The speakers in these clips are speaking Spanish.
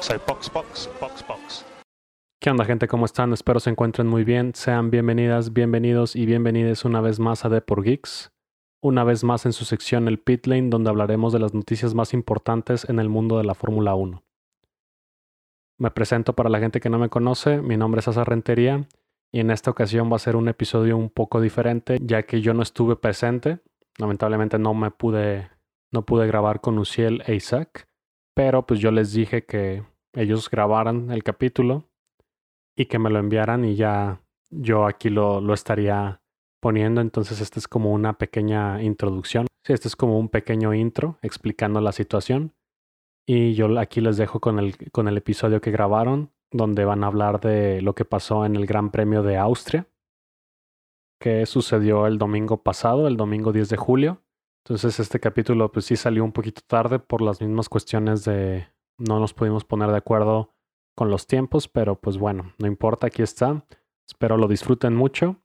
Box, Box Box. ¿Qué onda gente? ¿Cómo están? Espero se encuentren muy bien. Sean bienvenidas, bienvenidos y bienvenidas una vez más a The por Geeks. Una vez más en su sección El Pit Lane, donde hablaremos de las noticias más importantes en el mundo de la Fórmula 1. Me presento para la gente que no me conoce, mi nombre es Asa Rentería y en esta ocasión va a ser un episodio un poco diferente ya que yo no estuve presente. Lamentablemente no me pude, no pude grabar con Uciel e Isaac, pero pues yo les dije que ellos grabaran el capítulo y que me lo enviaran y ya yo aquí lo, lo estaría poniendo. Entonces esta es como una pequeña introducción. Sí, este es como un pequeño intro explicando la situación. Y yo aquí les dejo con el, con el episodio que grabaron donde van a hablar de lo que pasó en el Gran Premio de Austria, que sucedió el domingo pasado, el domingo 10 de julio. Entonces este capítulo pues sí salió un poquito tarde por las mismas cuestiones de no nos pudimos poner de acuerdo con los tiempos, pero pues bueno, no importa, aquí está. Espero lo disfruten mucho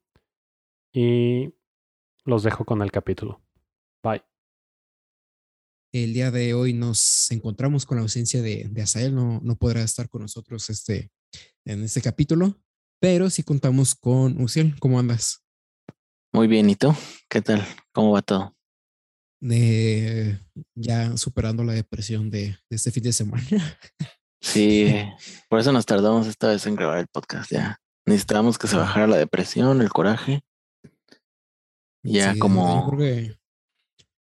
y los dejo con el capítulo. Bye. El día de hoy nos encontramos con la ausencia de, de Asael, no, no podrá estar con nosotros este, en este capítulo, pero sí contamos con Uciel. ¿Cómo andas? Muy bien, ¿y tú? ¿Qué tal? ¿Cómo va todo? Eh, ya superando la depresión de, de, este fin de semana. Sí, por eso nos tardamos esta vez en grabar el podcast. Ya necesitábamos que se bajara la depresión, el coraje. Ya Sí, como. Yo creo, que,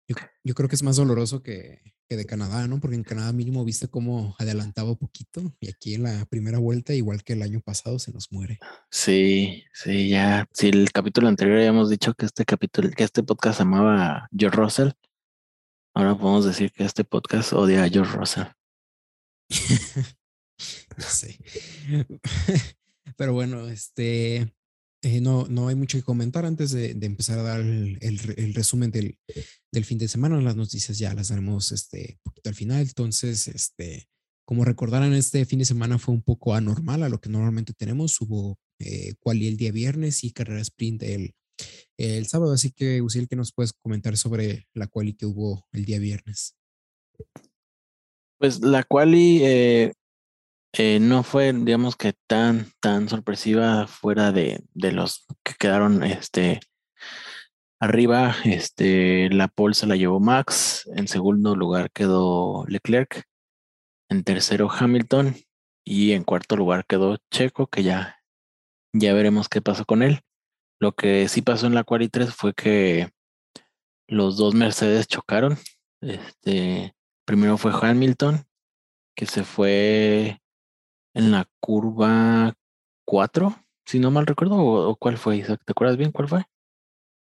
yo, yo creo que es más doloroso que, que de Canadá, ¿no? Porque en Canadá mínimo viste cómo adelantaba poquito y aquí en la primera vuelta, igual que el año pasado, se nos muere. Sí, sí, ya. Si el capítulo anterior habíamos dicho que este capítulo, que este podcast amaba a George Russell, ahora podemos decir que este podcast odia a George Russell. Sí. Pero bueno, este eh, no, no hay mucho que comentar antes de, empezar a dar el, resumen del, fin de semana. Las noticias ya las daremos este poquito al final. Entonces, este, como recordarán, este fin de semana fue un poco anormal a lo que normalmente tenemos. Hubo eh, quali el día viernes y carrera sprint el, sábado. Así que, Uciel, ¿qué nos puedes comentar sobre la quali que hubo el día viernes? Pues la quali eh, no fue, digamos que tan, tan sorpresiva fuera de, de los que quedaron este, arriba. Este, la pole se la llevó Max, en segundo lugar quedó Leclerc, en tercero Hamilton y en cuarto lugar quedó Checo, que ya, ya veremos qué pasó con él. Lo que sí pasó en la quali 3 fue que los dos Mercedes chocaron. Este, primero fue Hamilton, que se fue en la curva 4, si no mal recuerdo, o, o, cuál fue, Isaac, ¿te acuerdas bien cuál fue?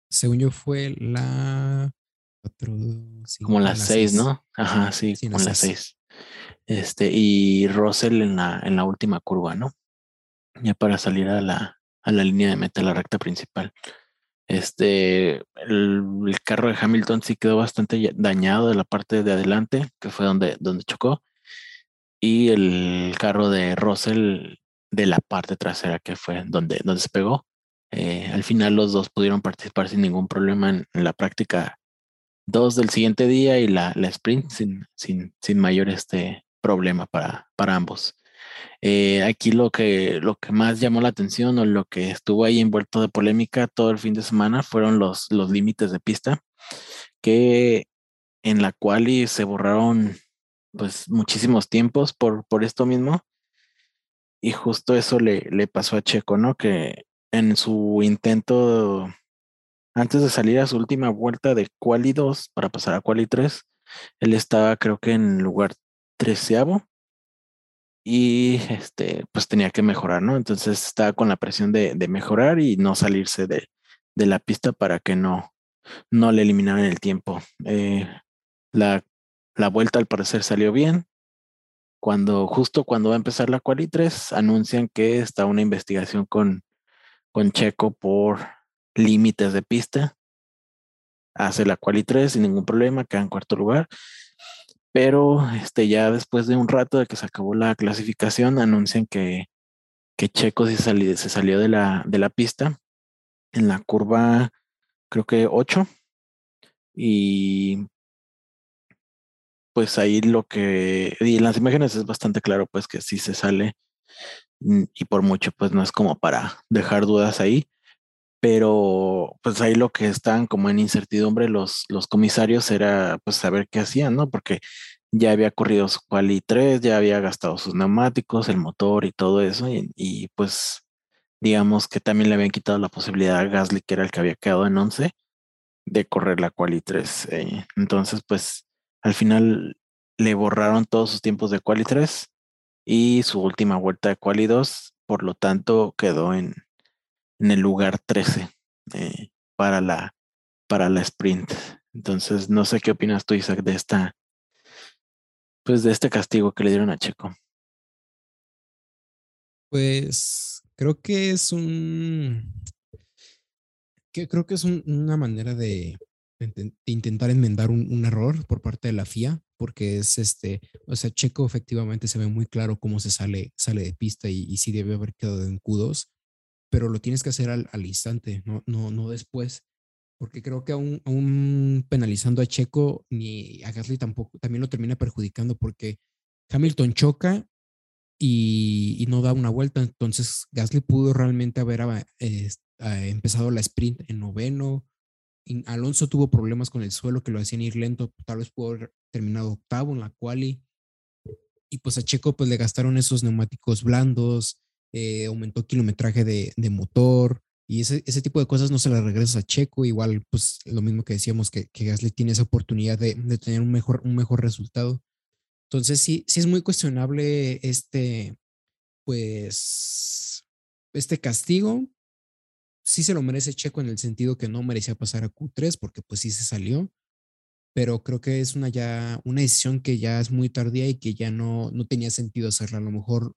Según yo fue la 4, como la 6, ¿no? Ajá, sí, sí como la 6. Este, y Russell en la, en la última curva, ¿no? Ya para salir a la, a la línea de meta, la recta principal. Este, el, el, carro de Hamilton sí quedó bastante dañado de la parte de adelante, que fue donde, donde chocó y el carro de Russell de la parte trasera que fue donde, donde se pegó. Eh, al final los dos pudieron participar sin ningún problema en, en la práctica 2 del siguiente día y la, la sprint sin, sin, sin, mayor este problema para, para ambos. Eh, aquí lo que, lo que más llamó la atención o lo que estuvo ahí envuelto de polémica todo el fin de semana fueron los, los límites de pista que en la cual se borraron pues muchísimos tiempos por, por esto mismo. Y justo eso le, le pasó a Checo, ¿no? Que en su intento, antes de salir a su última vuelta de Quali 2 para pasar a Quali 3, él estaba creo que en lugar treceavo y este, pues tenía que mejorar, ¿no? Entonces estaba con la presión de, de mejorar y no salirse de, de, la pista para que no, no le eliminaran el tiempo. Eh, la la vuelta al parecer salió bien. Cuando, justo cuando va a empezar la quali 3, anuncian que está una investigación con, con Checo por límites de pista. Hace la quali 3 sin ningún problema, queda en cuarto lugar. Pero este, ya después de un rato de que se acabó la clasificación, anuncian que, que Checo se salió, se salió de, la, de la pista en la curva, creo que 8. Y pues ahí lo que, y en las imágenes es bastante claro, pues que sí se sale mm, y por mucho, pues no es como para dejar dudas ahí, pero pues ahí lo que están como en incertidumbre los, los comisarios era pues saber qué hacían, ¿no? Porque ya había corrido su quali 3, ya había gastado sus neumáticos, el motor y todo eso, y, pues digamos que también le habían quitado la posibilidad a Gasly, que era el que había quedado en 11, de correr la quali 3. Eh, entonces, pues al final le borraron todos sus tiempos de quali 3 y su última vuelta de quali 2, por lo tanto quedó en, en el lugar 13 eh, para, la, para la sprint. Entonces, no sé qué opinas tú, Isaac, de esta, pues de este castigo que le dieron a Checo. Pues creo que es un, que creo que es una manera de, intentar enmendar un, error por parte de la FIA, porque es este, o sea, Checo efectivamente se ve muy claro cómo se sale, sale de pista y, y sí debe haber quedado en Q2 pero lo tienes que hacer al, instante, no, no, no después. Porque creo que aún, penalizando a Checo ni a Gasly tampoco, también lo termina perjudicando porque Hamilton choca y, no da una vuelta. Entonces Gasly pudo realmente haber empezado la sprint en noveno. Alonso tuvo problemas con el suelo que lo hacían ir lento, tal vez pudo haber terminado octavo en la quali. Y pues a Checo pues le gastaron esos neumáticos blandos, eh, aumentó kilometraje de, motor y ese, ese, tipo de cosas no se las regresas a Checo. Igual, pues lo mismo que decíamos, que, que Gasly tiene esa oportunidad de, tener un mejor, un mejor resultado. Entonces, sí, sí es muy cuestionable este, pues, este castigo. Sí se lo merece Checo en el sentido que no merecía pasar a Q3 porque pues sí se salió, pero creo que es una ya una decisión que ya es muy tardía y que ya no, no tenía sentido hacerla. A lo mejor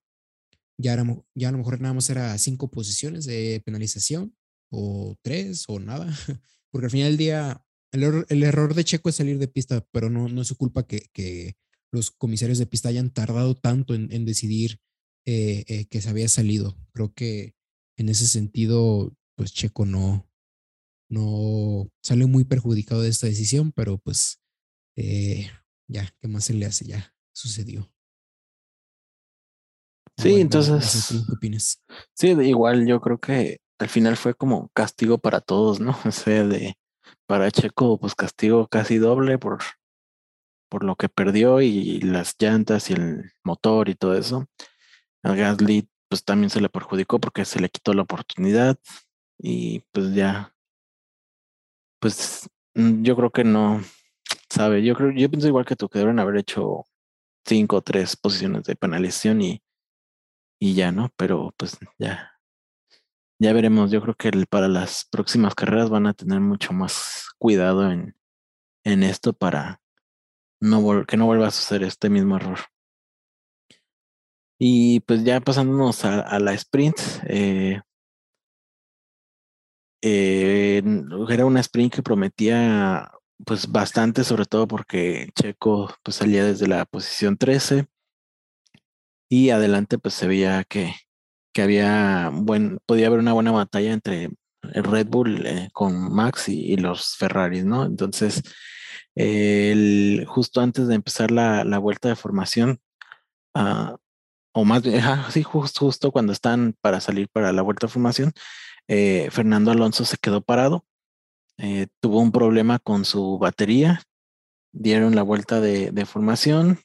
ya, ya a lo mejor nada más era cinco posiciones de penalización o tres o nada, porque al final del día el, error, el error de Checo es salir de pista, pero no, no es su culpa que, que los comisarios de pista hayan tardado tanto en, en decidir eh, eh, que se había salido. Creo que en ese sentido, pues Checo no, no sale muy perjudicado de esta decisión, pero pues eh, ya, ¿qué más se le hace? Ya sucedió. Sí, entonces. Sí, igual yo creo que al final fue como castigo para todos, ¿no? O sea, de para Checo, pues castigo casi doble por, por lo que perdió y las llantas y el motor y todo eso. A Gasly, pues también se le perjudicó porque se le quitó la oportunidad y pues ya, pues mm, yo creo que no, sabe, yo creo, yo pienso igual que tú, que deben haber hecho cinco o tres posiciones de penalización y y ya, ¿no? Pero pues ya, ya veremos. Yo creo que para las próximas carreras van a tener mucho más cuidado en, en esto para no que no vuelva a suceder este mismo error. Y pues ya pasándonos a, la sprint, eh, eh, era una sprint que prometía pues bastante, sobre todo porque Checo pues salía desde la posición 13 y adelante pues se veía que, que había buen, podía haber una buena batalla entre el Red Bull eh, con Max y, los Ferraris, ¿no? Entonces, justo antes de empezar la, la vuelta de formación, uh, o más bien, justo, justo cuando están para salir para la vuelta de formación, eh, Fernando Alonso se quedó parado, eh, tuvo un problema con su batería, dieron la vuelta de, formación,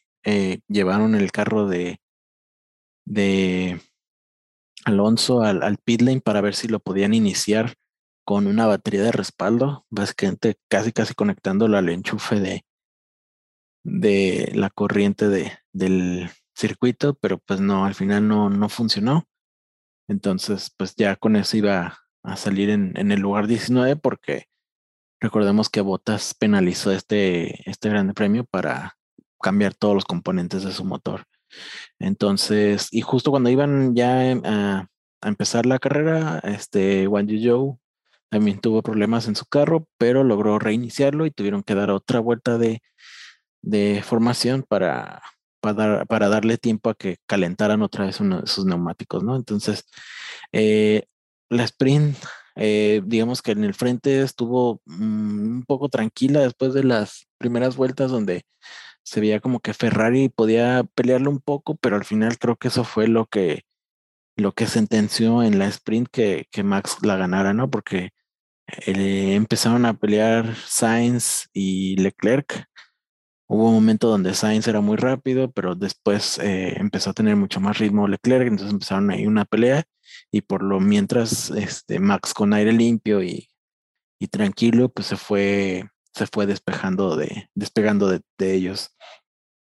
llevaron el carro de, Alonso al, al pit lane para ver si lo podían iniciar con una batería de respaldo, básicamente casi casi conectándolo al enchufe de, la corriente de, del circuito, pero pues no, al final no, no funcionó. Entonces, pues ya con eso iba a salir en, el lugar 19 porque recordemos que Bottas penalizó este, este grande premio para cambiar todos los componentes de su motor. Entonces, y justo cuando iban ya a, empezar la carrera, este Wang Zhou también tuvo problemas en su carro, pero logró reiniciarlo y tuvieron que dar otra vuelta de, formación para, para, para, darle tiempo a que calentaran otra vez sus neumáticos, ¿no? Entonces, eh, la sprint, eh, digamos que en el frente estuvo mm, un poco tranquila después de las primeras vueltas donde se veía como que Ferrari podía pelearlo un poco, pero al final creo que eso fue lo que, lo que sentenció en la sprint que, que Max la ganara, ¿no? Porque eh, empezaron a pelear Sainz y Leclerc. Hubo un momento donde Sainz era muy rápido, pero después eh, empezó a tener mucho más ritmo Leclerc, entonces empezaron ahí una pelea y por lo mientras este, Max con aire limpio y, y tranquilo, pues se fue, se fue despejando de, despegando de, de ellos.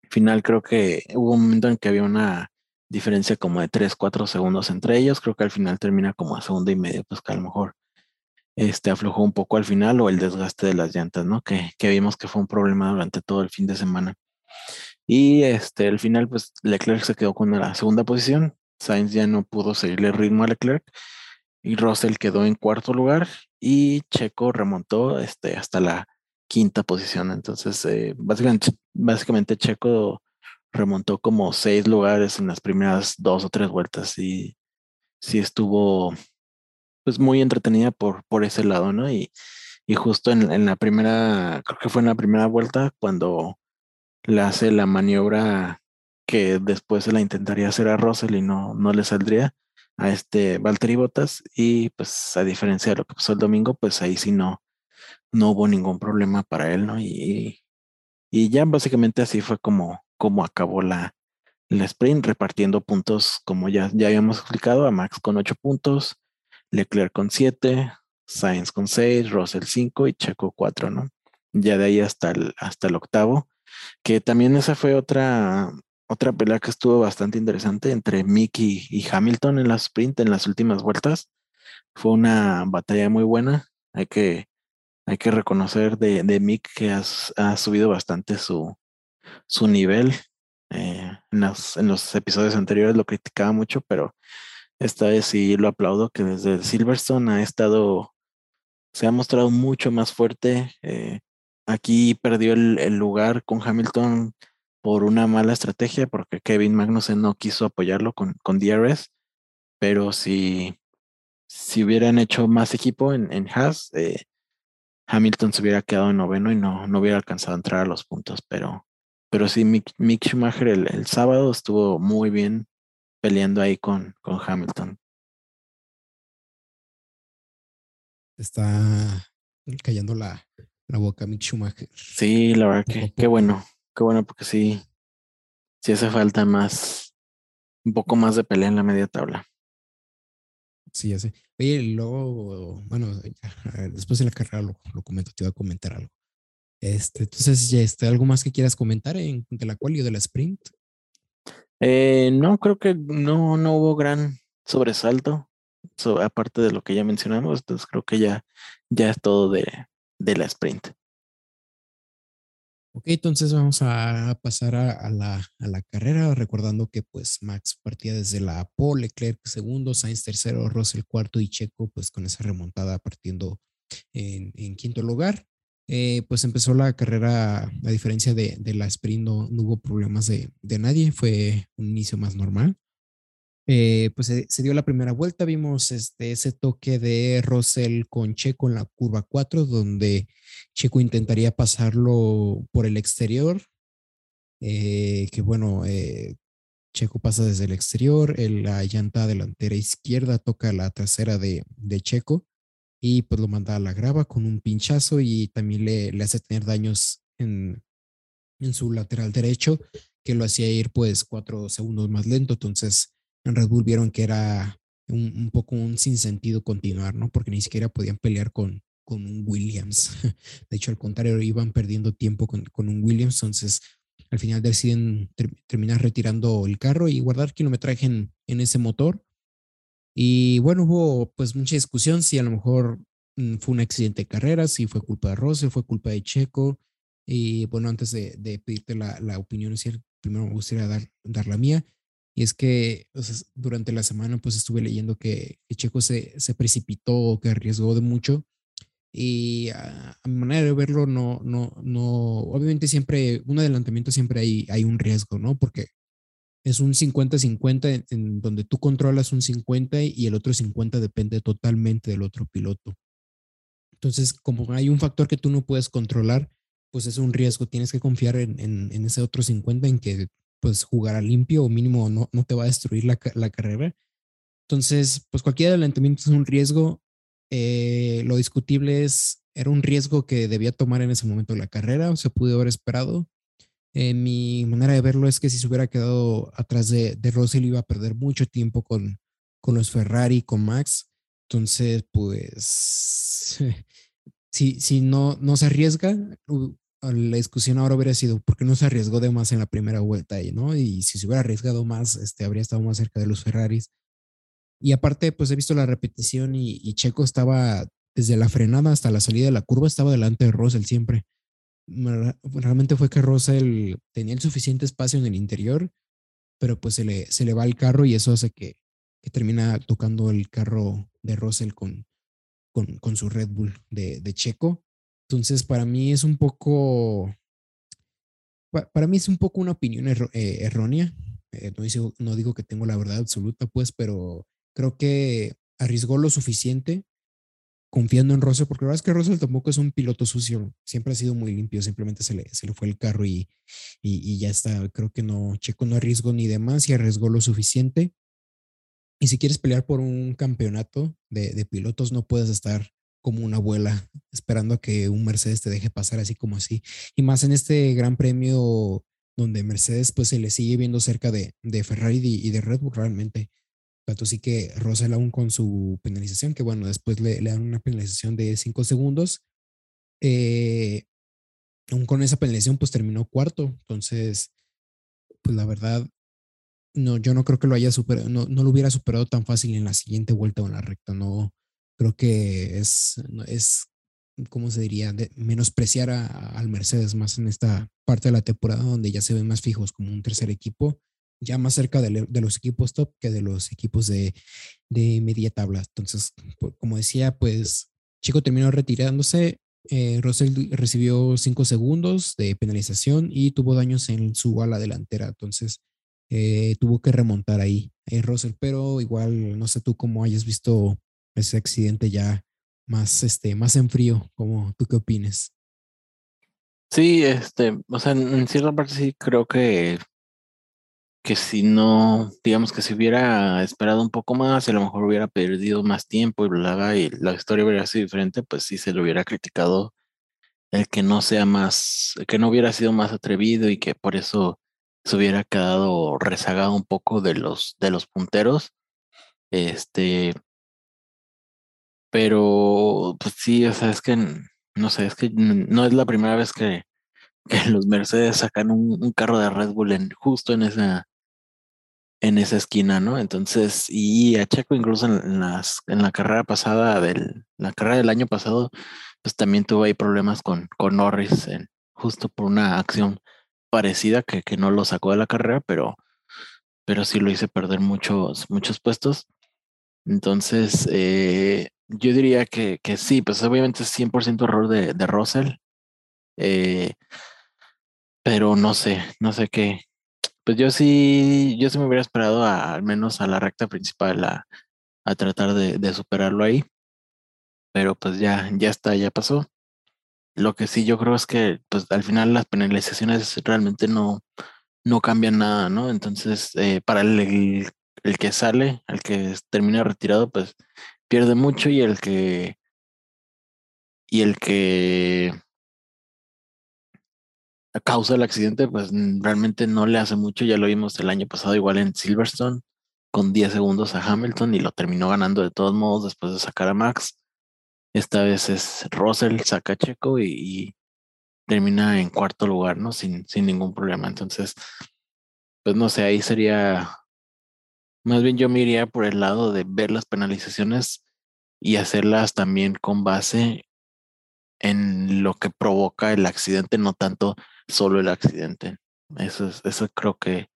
Al final creo que hubo un momento en que había una diferencia como de 3, 4 segundos entre ellos. Creo que al final termina como a segundo y medio, pues que a lo mejor este aflojó un poco al final o el desgaste de las llantas, ¿no? Que, que vimos que fue un problema durante todo el fin de semana. Y este, al final, pues Leclerc se quedó con la segunda posición. Sainz ya no pudo seguirle el ritmo a Leclerc. Y Russell quedó en cuarto lugar. Y Checo remontó este, hasta la quinta posición. Entonces, eh, básicamente, básicamente Checo remontó como seis lugares en las primeras dos o tres vueltas y sí estuvo pues muy entretenida por, por ese lado, ¿no? Y, y justo en, la primera, creo que fue en la primera vuelta cuando le hace la maniobra que después se la intentaría hacer a Russell y no, no le saldría a este Valtteri Bottas y pues a diferencia de lo que pasó el domingo, pues ahí sí no, no hubo ningún problema para él, ¿no? Y, y ya básicamente así fue como, como acabó la, la sprint, repartiendo puntos, como ya, ya habíamos explicado, a Max con 8 puntos, Leclerc con 7, Sainz con 6, Russell 5 y Checo 4, ¿no? Ya de ahí hasta el, hasta el octavo, que también esa fue otra, otra pelea que estuvo bastante interesante entre Mickey y Hamilton en la sprint, en las últimas vueltas. Fue una batalla muy buena. Hay que, hay que reconocer de, de Mick que has, ha subido bastante su, su nivel. Eh, en, los, en los episodios anteriores lo criticaba mucho, pero esta vez sí lo aplaudo, que desde Silverstone ha estado, se ha mostrado mucho más fuerte. Eh, aquí perdió el, el, lugar con Hamilton por una mala estrategia, porque Kevin Magnussen no quiso apoyarlo con, con pero si, si hubieran hecho más equipo en, en Haas, eh, Hamilton se hubiera quedado en noveno y no, no hubiera alcanzado a entrar a los puntos, pero pero sí, Mick, Mick Schumacher el, el, sábado estuvo muy bien peleando ahí con, con Hamilton. Está callando la, la boca Mick Schumacher. Sí, la verdad que qué bueno, qué bueno porque sí, sí hace falta más, un poco más de pelea en la media tabla. Sí, ya sé. Oye, luego, bueno, después de la carrera lo, lo comento, te iba a comentar algo. Este, entonces, ya este, ¿algo más que quieras comentar en, de la cual y de la sprint? Eh, no, creo que no, no hubo gran sobresalto, so, aparte de lo que ya mencionamos, entonces creo que ya, ya es todo de, de la sprint. Ok, entonces vamos a pasar a, a, la, a, la, carrera, recordando que pues Max partía desde la pole, Leclerc segundo, Sainz tercero, Russell cuarto y Checo pues con esa remontada partiendo en, en quinto lugar. Eh, pues empezó la carrera, a diferencia de, de la sprint, no, hubo problemas de, de, nadie, fue un inicio más normal. Eh, pues se, se, dio la primera vuelta, vimos este, ese toque de Russell con Checo en la curva 4, donde Checo intentaría pasarlo por el exterior, eh, que bueno, Checo pasa desde el exterior, la llanta delantera izquierda toca la trasera de, de Checo y pues lo manda a la grava con un pinchazo y también le, le hace tener daños en, en, su lateral derecho que lo hacía ir pues cuatro segundos más lento. Entonces en Red Bull vieron que era un, un poco un sinsentido continuar, ¿no? Porque ni siquiera podían pelear con, con un Williams. De hecho, al contrario, iban perdiendo tiempo con, con un Williams. Entonces al final deciden ter terminar retirando el carro y guardar kilometraje en, en ese motor y bueno, hubo pues mucha discusión si a lo mejor mm, fue un accidente de carrera, si fue culpa de Rose, fue culpa de Checo. Y bueno, antes de, de pedirte la, la opinión, primero me gustaría dar, dar la mía. Y es que o sea, durante la semana pues estuve leyendo que, que Checo se, se, precipitó, que arriesgó de mucho. Y a, a, mi manera de verlo, no, no, no, obviamente siempre, un adelantamiento siempre hay, hay un riesgo, ¿no? Porque es un 50-50 en, donde tú controlas un 50 y el otro 50 depende totalmente del otro piloto. Entonces, como hay un factor que tú no puedes controlar, pues es un riesgo. Tienes que confiar en, en, ese otro 50 en que pues jugará limpio o mínimo no, no te va a destruir la, la carrera. Entonces, pues cualquier adelantamiento es un riesgo. Eh, lo discutible es, era un riesgo que debía tomar en ese momento de la carrera, o se pudo haber esperado. Eh, mi manera de verlo es que si se hubiera quedado atrás de, de Russell iba a perder mucho tiempo con, los Ferrari, con Max. Entonces, pues, si, si no, no se arriesga, la discusión ahora hubiera sido, ¿por qué no se arriesgó de más en la primera vuelta? ¿no? Y si se hubiera arriesgado más, este, habría estado más cerca de los Ferraris. Y aparte, pues he visto la repetición y, y Checo estaba desde la frenada hasta la salida de la curva, estaba delante de Russell siempre realmente fue que Russell tenía el suficiente espacio en el interior, pero pues se le, se le va el carro y eso hace que, que termina tocando el carro de Russell con, con, con su Red Bull de, de, Checo. Entonces, para mí es un poco, para mí es un poco una opinión eh, errónea. Eh, no, no digo que tengo la verdad absoluta, pues, pero creo que arriesgó lo suficiente confiando en Russell, porque la verdad es que Russell tampoco es un piloto sucio, siempre ha sido muy limpio, simplemente se le, se le fue el carro y, y, ya está. Creo que no, Checo no arriesgó ni demás y arriesgó lo suficiente. Y si quieres pelear por un campeonato de, de pilotos, no puedes estar como una abuela esperando a que un Mercedes te deje pasar así como así. Y más en este gran premio donde Mercedes pues se le sigue viendo cerca de, de Ferrari y de Red Bull realmente. Tanto sí que Russell aún con su penalización, que bueno, después le, dan una penalización de 5 segundos. Eh, aún con esa penalización, pues terminó cuarto. Entonces, pues la verdad, no, yo no creo que lo haya superado, no, no lo hubiera superado tan fácil en la siguiente vuelta o en la recta. No, creo que es, es ¿cómo se diría? De menospreciar al Mercedes más en esta parte de la temporada donde ya se ven más fijos como un tercer equipo ya más cerca de, los equipos top que de los equipos de, media tabla. Entonces, como decía, pues Chico terminó retirándose. Eh, Russell recibió cinco segundos de penalización y tuvo daños en su ala delantera. Entonces, eh, tuvo que remontar ahí eh, Russell, pero igual no sé tú cómo hayas visto ese accidente ya más, este, más en frío, como tú qué opines. Sí, este, o sea, en cierta parte sí creo que que si no, digamos que si hubiera esperado un poco más, a lo mejor hubiera perdido más tiempo y bla, y la historia hubiera sido diferente, pues sí se le hubiera criticado el que no sea más, que no hubiera sido más atrevido y que por eso se hubiera quedado rezagado un poco de los, de los punteros. Este, pero pues sí, o sea, es que no sé, es que no es la primera vez que, los Mercedes sacan un, un, carro de Red Bull en, justo en esa, en esa esquina, ¿no? Entonces, y a Checo incluso en, las, en la carrera pasada, del, la carrera del año pasado, pues también tuvo ahí problemas con, con Norris, en, justo por una acción parecida que, que no lo sacó de la carrera, pero, pero sí lo hice perder muchos, muchos puestos. Entonces, eh, yo diría que, que, sí, pues obviamente es 100% error de, de Russell. Eh, pero no sé, no sé qué, pues yo sí, yo sí me hubiera esperado al menos a la recta principal a, tratar de, de, superarlo ahí. Pero pues ya, ya está, ya pasó. Lo que sí yo creo es que pues al final las penalizaciones realmente no, no cambian nada, ¿no? Entonces, eh, para el, el, que sale, el que termina retirado, pues pierde mucho y el que y el que causa del accidente, pues realmente no le hace mucho. Ya lo vimos el año pasado igual en Silverstone, con 10 segundos a Hamilton y lo terminó ganando de todos modos después de sacar a Max. Esta vez es Russell, saca Checo y, termina en cuarto lugar, ¿no? Sin, sin ningún problema. Entonces, pues no sé, ahí sería, más bien yo me iría por el lado de ver las penalizaciones y hacerlas también con base en lo que provoca el accidente, no tanto solo el accidente. Eso, es, eso creo que,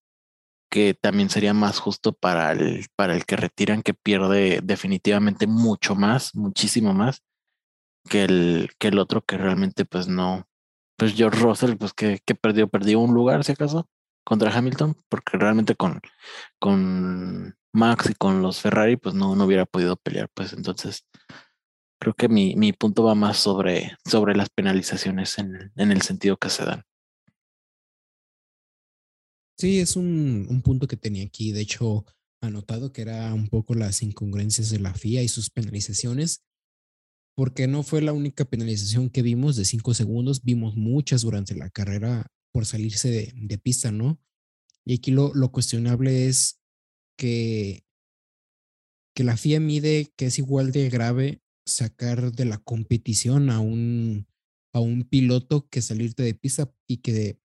que también sería más justo para el, para el que retiran, que pierde definitivamente mucho más, muchísimo más, que el, que el otro que realmente pues no. Pues George Russell, pues que, que perdió, perdió un lugar, si acaso, contra Hamilton, porque realmente con, con Max y con los Ferrari, pues no, no hubiera podido pelear, pues entonces, Creo que mi, mi punto va más sobre, sobre las penalizaciones en, en el sentido que se dan. Sí, es un, un, punto que tenía aquí, de hecho, anotado que era un poco las incongruencias de la FIA y sus penalizaciones, porque no fue la única penalización que vimos de cinco segundos, vimos muchas durante la carrera por salirse de, de pista, ¿no? Y aquí lo, lo cuestionable es que, que la FIA mide que es igual de grave sacar de la competición a un, a un piloto que salirte de pista y que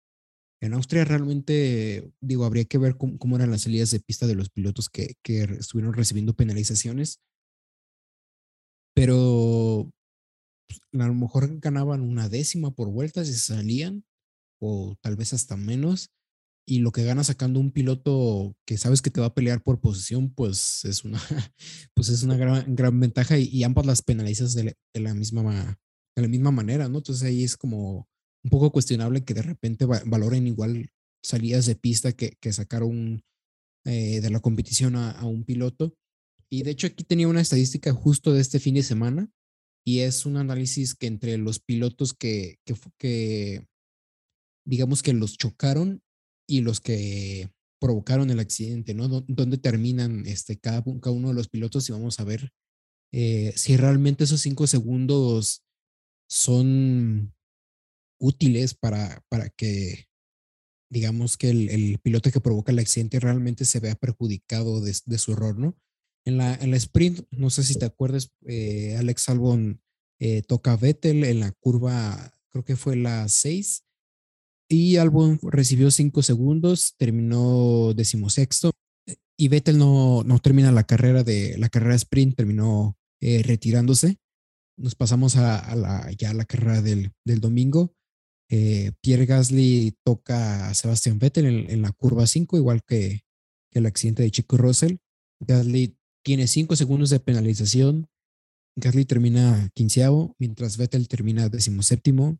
en Austria realmente, digo, habría que ver cómo, eran las salidas de pista de los pilotos que, estuvieron recibiendo penalizaciones, pero pues, a lo mejor ganaban una décima por vuelta si salían, o tal vez hasta menos, y lo que gana sacando un piloto que sabes que te va a pelear por posición, pues es una, pues es una gran, gran ventaja y, ambas las penalizas de, la misma, de la misma manera, ¿no? Entonces ahí es como un poco cuestionable que de repente valoren igual salidas de pista que, que sacar un, eh, de la competición a, un piloto. Y de hecho aquí tenía una estadística justo de este fin de semana y es un análisis que entre los pilotos que, que, que digamos que los chocaron y los que provocaron el accidente, ¿no? ¿Dónde terminan este, cada, cada uno de los pilotos y vamos a ver eh, si realmente esos cinco segundos son útiles para, para que, digamos, que el, piloto que provoca el accidente realmente se vea perjudicado de, su error, ¿no? En la, en la sprint, no sé si te acuerdas, eh, Alex Albon eh, toca a Vettel en la curva, creo que fue la 6, y Albon recibió cinco segundos, terminó decimosexto y Vettel no, no termina la carrera de la carrera sprint, terminó eh, retirándose. Nos pasamos a, la, ya a la carrera del, del domingo. Eh, Pierre Gasly toca a Sebastian Vettel en, la curva 5, igual que, el accidente de Chico Russell. Gasly tiene cinco segundos de penalización. Gasly termina quinceavo, mientras Vettel termina decimoséptimo.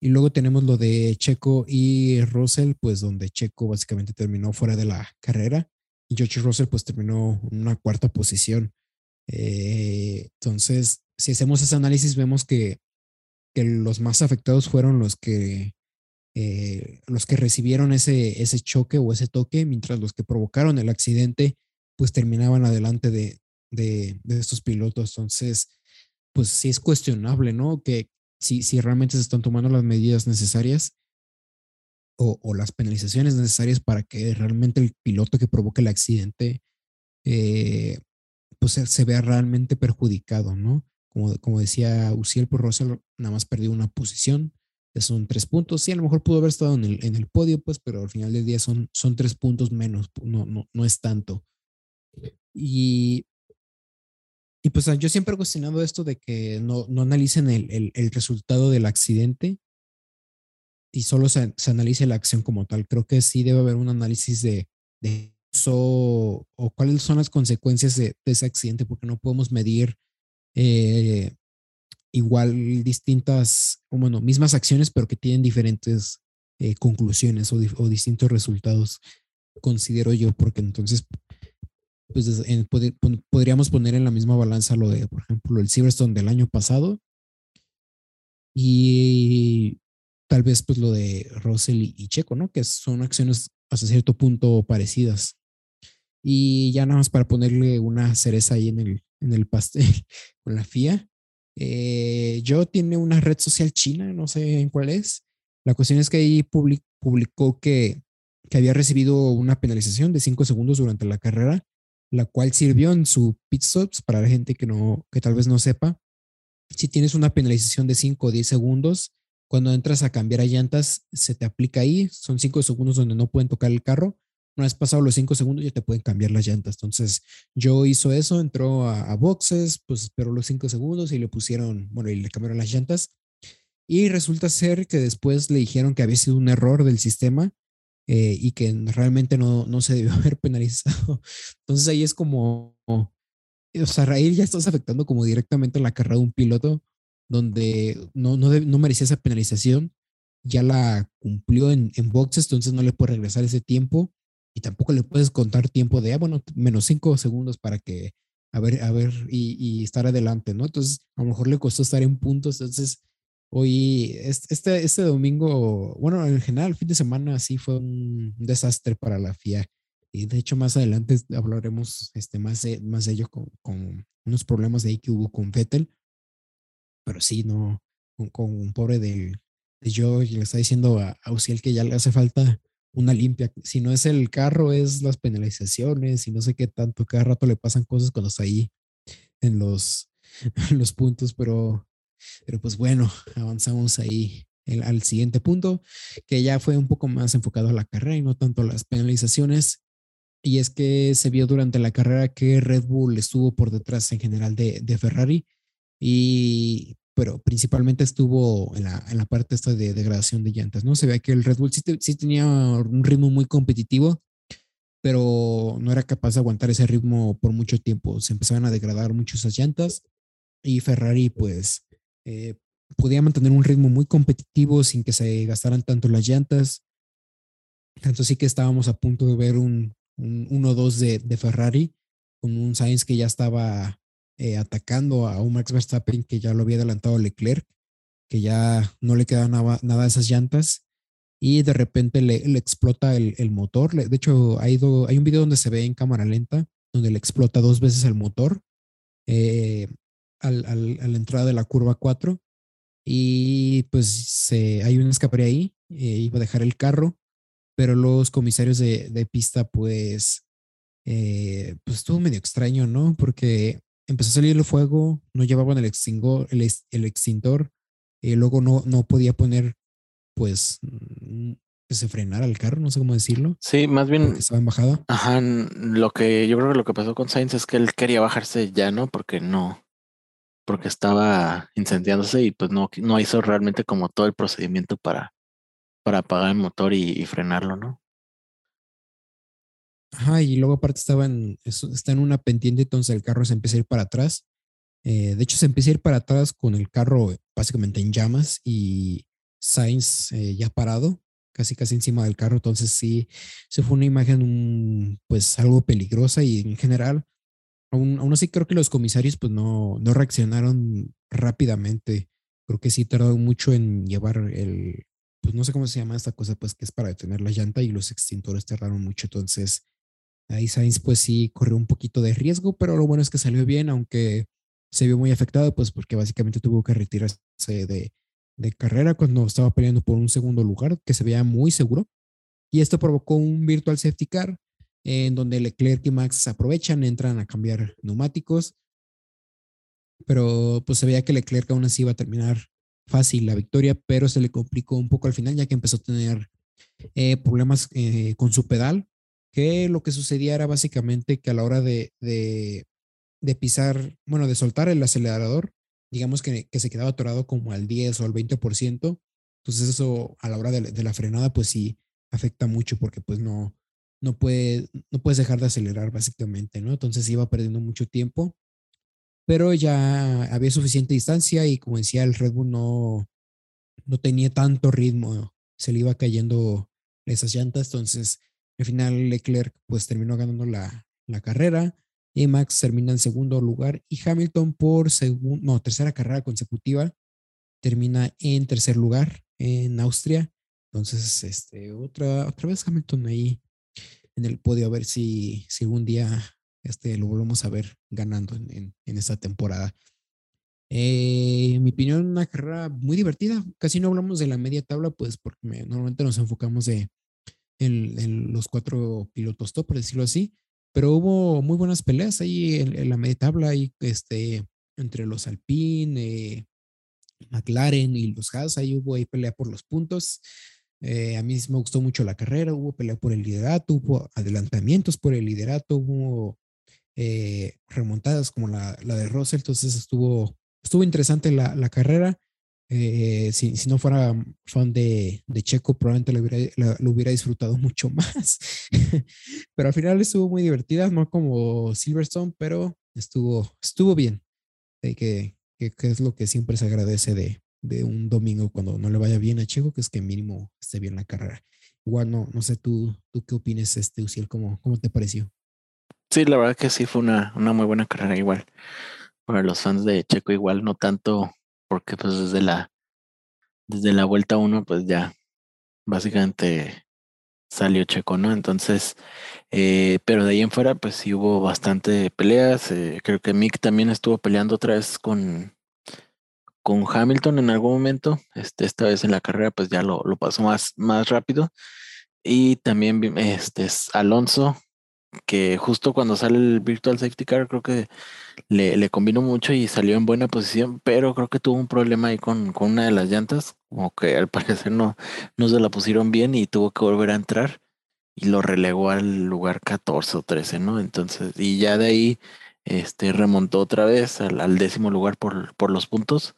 Y luego tenemos lo de Checo y Russell, pues donde Checo básicamente terminó fuera de la carrera y George Russell pues terminó en una cuarta posición. Eh, entonces, si hacemos ese análisis, vemos que, que los más afectados fueron los que, eh, los que recibieron ese, ese choque o ese toque, mientras los que provocaron el accidente pues terminaban adelante de, de, estos pilotos. Entonces, pues sí es cuestionable, ¿no? Que, si, si realmente se están tomando las medidas necesarias o, o, las penalizaciones necesarias para que realmente el piloto que provoque el accidente eh, pues se, vea realmente perjudicado, ¿no? Como, como decía Uciel, por pues, Russell nada más perdió una posición, son tres puntos. Sí, a lo mejor pudo haber estado en el, en el podio, pues, pero al final del día son, son tres puntos menos, no, no, no es tanto. Y y pues yo siempre he cuestionado esto de que no, no analicen el, el, resultado del accidente y solo se, se, analice la acción como tal. Creo que sí debe haber un análisis de, de eso o cuáles son las consecuencias de, ese accidente, porque no podemos medir eh, igual distintas, o bueno, mismas acciones, pero que tienen diferentes eh, conclusiones o, o distintos resultados, considero yo, porque entonces pues podríamos poner en la misma balanza lo de, por ejemplo, el Silverstone del año pasado y tal vez pues lo de Russell y, Checo, ¿no? Que son acciones hasta cierto punto parecidas. Y ya nada más para ponerle una cereza ahí en el, en el pastel con la FIA. Eh, yo tiene una red social china, no sé en cuál es. La cuestión es que ahí publicó que, había recibido una penalización de 5 segundos durante la carrera la cual sirvió en su pit stops para la gente que no, que tal vez no sepa. Si tienes una penalización de 5 o 10 segundos, cuando entras a cambiar a llantas, se te aplica ahí. Son 5 segundos donde no pueden tocar el carro. Una vez pasado los 5 segundos, ya te pueden cambiar las llantas. Entonces, yo hizo eso, entró a, boxes, pues esperó los 5 segundos y le pusieron, bueno, y le cambiaron las llantas. Y resulta ser que después le dijeron que había sido un error del sistema eh, y que realmente no, no se debió haber penalizado. Entonces ahí es como, o sea, ahí ya estás afectando como directamente la carrera de un piloto donde no, no, no merecía esa penalización, ya la cumplió en, en boxes, entonces no le puedes regresar ese tiempo y tampoco le puedes contar tiempo de, ah, bueno, menos cinco segundos para que a ver, a ver, y, estar adelante, ¿no? Entonces, a lo mejor le costó estar en puntos. Entonces, hoy, este, este domingo, bueno, en general, el fin de semana sí fue un desastre para la FIA. Y de hecho, más adelante hablaremos este, más, de, más de ello con, con unos problemas de ahí que hubo con Vettel. Pero sí, no, con, un pobre de, de Joe, y le está diciendo a, a que ya le hace falta una limpia. Si no es el carro, es las penalizaciones y no sé qué tanto. Cada rato le pasan cosas cuando está ahí en los, los puntos, pero, pero pues bueno, avanzamos ahí al siguiente punto, que ya fue un poco más enfocado a la carrera y no tanto a las penalizaciones. Y es que se vio durante la carrera que Red Bull estuvo por detrás en general de, de Ferrari y pero principalmente estuvo en la, en la parte esta de degradación de llantas, ¿no? Se ve que el Red Bull sí, sí, tenía un ritmo muy competitivo, pero no era capaz de aguantar ese ritmo por mucho tiempo. Se empezaban a degradar mucho esas llantas y Ferrari pues eh, podía mantener un ritmo muy competitivo sin que se gastaran tanto las llantas. Tanto sí que estábamos a punto de ver un, un 1-2 de, de Ferrari con un Sainz que ya estaba eh, atacando a un Max Verstappen que ya lo había adelantado Leclerc, que ya no le queda nada, nada de esas llantas y de repente le, explota el, motor. de hecho, hay, hay un video donde se ve en cámara lenta donde le explota dos veces el motor eh, al, a la entrada de la curva 4 y pues hay un escape ahí, eh, iba a dejar el carro, pero los comisarios de, de pista pues, pues estuvo medio extraño, ¿no? Porque empezó a salir el fuego, no llevaban el extintor, el, extintor, y luego no, no podía poner, pues, mm, que se frenara el carro, no sé cómo decirlo. Sí, más bien. Estaba en bajada. Ajá, lo que yo creo que lo que pasó con Sainz es que él quería bajarse ya, ¿no? Porque no, porque estaba incendiándose y pues no, no hizo realmente como todo el procedimiento para, para apagar el motor y frenarlo, ¿no? Ajá, y luego aparte estaba en, está en una pendiente, entonces el carro se empieza a ir para atrás. Eh, de hecho, se empieza a ir para atrás con el carro básicamente en llamas y Sainz eh, ya parado, casi casi encima del carro. Entonces sí, se fue una imagen pues algo peligrosa y en general, aún, aún así creo que los comisarios pues no, no reaccionaron rápidamente. Creo que sí tardaron mucho en llevar el, pues no sé cómo se llama esta cosa, pues que es para detener la llanta y los extintores tardaron mucho. Entonces Ahí Sainz pues sí corrió un poquito de riesgo, pero lo bueno es que salió bien, aunque se vio muy afectado, pues porque básicamente tuvo que retirarse de, de carrera cuando estaba peleando por un segundo lugar, que se veía muy seguro. Y esto provocó un virtual safety car en donde Leclerc y Max aprovechan, entran a cambiar neumáticos, pero pues se veía que Leclerc aún así iba a terminar fácil la victoria, pero se le complicó un poco al final ya que empezó a tener eh, problemas eh, con su pedal que lo que sucedía era básicamente que a la hora de, de, pisar, bueno, de soltar el acelerador, digamos que, se quedaba atorado como al 10 o al 20%, entonces eso a la hora de, la frenada pues sí afecta mucho porque pues no, no, puede, no puedes dejar de acelerar básicamente, ¿no? Entonces iba perdiendo mucho tiempo, pero ya había suficiente distancia y como decía, el Red Bull no, no tenía tanto ritmo, se le iba cayendo esas llantas, entonces al final Leclerc pues terminó ganando la, carrera y Max termina en segundo lugar y Hamilton por segundo, no, tercera carrera consecutiva termina en tercer lugar en Austria. Entonces, este, otra, otra vez Hamilton ahí en el podio a ver si, si algún día este, lo volvemos a ver ganando en, esta temporada. Eh, en mi opinión, una carrera muy divertida. Casi no hablamos de la media tabla, pues porque normalmente nos enfocamos de, en, los cuatro pilotos top, por decirlo así, pero hubo muy buenas peleas ahí en, la media tabla, ahí, este, entre los Alpine, eh, McLaren y los Haas, ahí hubo ahí pelea por los puntos. Eh, a mí me gustó mucho la carrera, hubo pelea por el liderato, hubo adelantamientos por el liderato, hubo eh, remontadas como la, la, de Russell, entonces estuvo, estuvo interesante la, la carrera. Eh, si, si, no fuera fan de, de Checo, probablemente lo hubiera, lo, hubiera disfrutado mucho más. pero al final estuvo muy divertida, no como Silverstone, pero estuvo, estuvo bien. Eh, que, que, es lo que siempre se agradece de, de, un domingo cuando no le vaya bien a Checo, que es que mínimo esté bien la carrera. Igual no, no sé tú, tú qué opinas, este Uciel, ¿cómo, cómo te pareció? Sí, la verdad que sí fue una, una muy buena carrera igual. Para los fans de Checo igual, no tanto porque pues desde la desde la vuelta uno pues ya básicamente salió Checo, ¿no? Entonces, eh, pero de ahí en fuera pues sí hubo bastante peleas. Eh, creo que Mick también estuvo peleando otra vez con, con Hamilton en algún momento. Este, esta vez en la carrera pues ya lo, lo pasó más, más rápido. Y también este, Alonso que justo cuando sale el Virtual Safety Car creo que le, le combinó mucho y salió en buena posición, pero creo que tuvo un problema ahí con, con una de las llantas, como que al parecer no, no se la pusieron bien y tuvo que volver a entrar y lo relegó al lugar 14 o 13, ¿no? Entonces, y ya de ahí este, remontó otra vez al, décimo lugar por, por los puntos,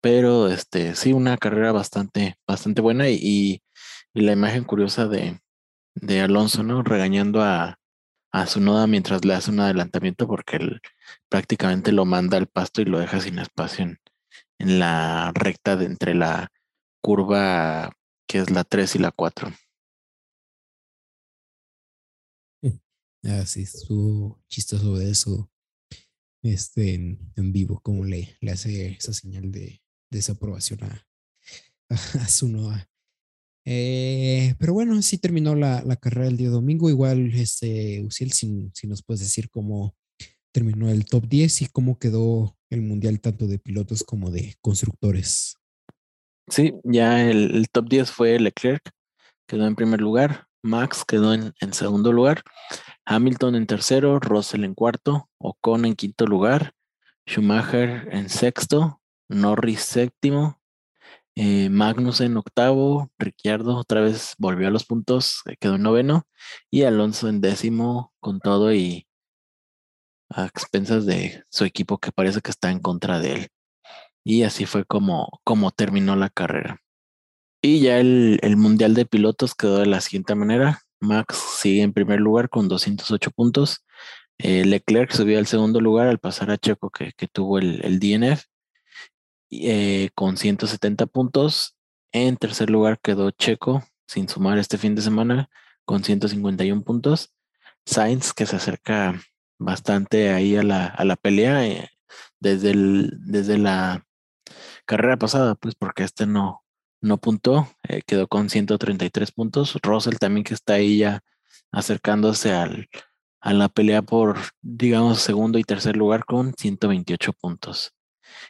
pero este, sí, una carrera bastante, bastante buena y, y la imagen curiosa de, de Alonso, ¿no? Regañando a, a su noda mientras le hace un adelantamiento porque él prácticamente lo manda al pasto y lo deja sin espacio en, la recta de entre la curva que es la 3 y la 4. Ah, sí, estuvo chistoso de eso este, en, vivo, como le, le hace esa señal de desaprobación a, a, su noda. Eh, pero bueno, sí terminó la, carrera el día domingo. Igual, este, Uciel, si, si, nos puedes decir cómo terminó el top 10 y cómo quedó el mundial tanto de pilotos como de constructores. Sí, ya el, top 10 fue Leclerc, quedó en primer lugar, Max quedó en, en, segundo lugar, Hamilton en tercero, Russell en cuarto, Ocon en quinto lugar, Schumacher en sexto, Norris séptimo, eh, Magnus en octavo, Ricciardo otra vez volvió a los puntos, eh, quedó en noveno, y Alonso en décimo con todo y a expensas de su equipo que parece que está en contra de él. Y así fue como, como terminó la carrera. Y ya el, Mundial de Pilotos quedó de la siguiente manera. Max sigue en primer lugar con 208 puntos. Eh, Leclerc subió al segundo lugar al pasar a Checo que, que tuvo el, el DNF eh, con 170 puntos. En tercer lugar quedó Checo, sin sumar este fin de semana, con 151 puntos. Sainz, que se acerca bastante ahí a la, a la pelea eh, desde, el, desde la carrera pasada, pues porque este no, no puntó, eh, quedó con 133 puntos. Russell también que está ahí ya acercándose al, a la pelea por, digamos, segundo y tercer lugar con 128 puntos.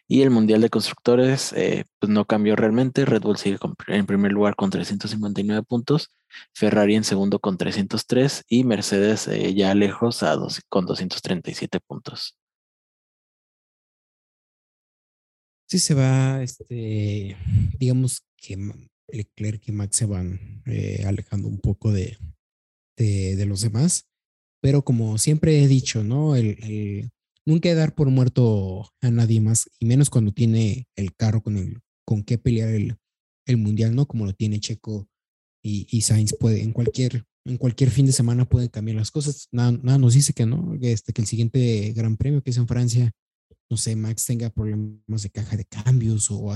Y el Mundial de Constructores, eh, pues no cambió realmente. Red Bull sigue en primer lugar con 359 puntos, Ferrari en segundo con 303 y Mercedes eh, ya lejos a dos, con 237 puntos. Sí se va, este, digamos que Leclerc y Max se van eh, alejando un poco de, de, los demás, pero como siempre he dicho, ¿no? el, nunca dar por muerto a nadie más, y menos cuando tiene el carro con, el, con qué pelear el, el mundial, ¿no? Como lo tiene Checo y, y, Sainz puede, en cualquier, en cualquier fin de semana pueden cambiar las cosas. Nada, nada nos dice que no, que, este, que el siguiente gran premio que es en Francia, no sé, Max tenga problemas de caja de cambios o,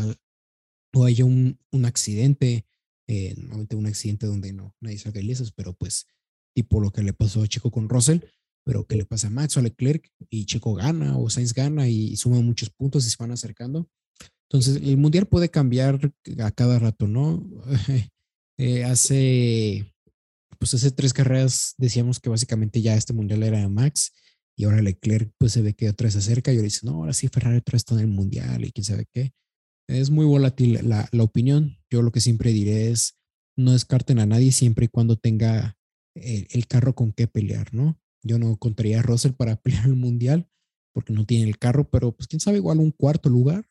o haya un, un accidente, eh, normalmente un accidente donde no nadie salga ilesos, pero pues tipo lo que le pasó a Checo con Russell, pero ¿qué le pasa a Max o a Leclerc? Y Checo gana o Sainz gana y, suma muchos puntos y se van acercando. Entonces, el mundial puede cambiar a cada rato, ¿no? Eh, hace, pues hace tres carreras decíamos que básicamente ya este mundial era de Max y ahora Leclerc pues se ve que otra vez se acerca y ahora dice, no, ahora sí Ferrari otra vez está en el mundial y quién sabe qué. Es muy volátil la, la opinión. Yo lo que siempre diré es, no descarten a nadie siempre y cuando tenga el, el carro con qué pelear, ¿no? Yo no contaría a Russell para pelear el mundial porque no tiene el carro, pero pues quién sabe, igual un cuarto lugar,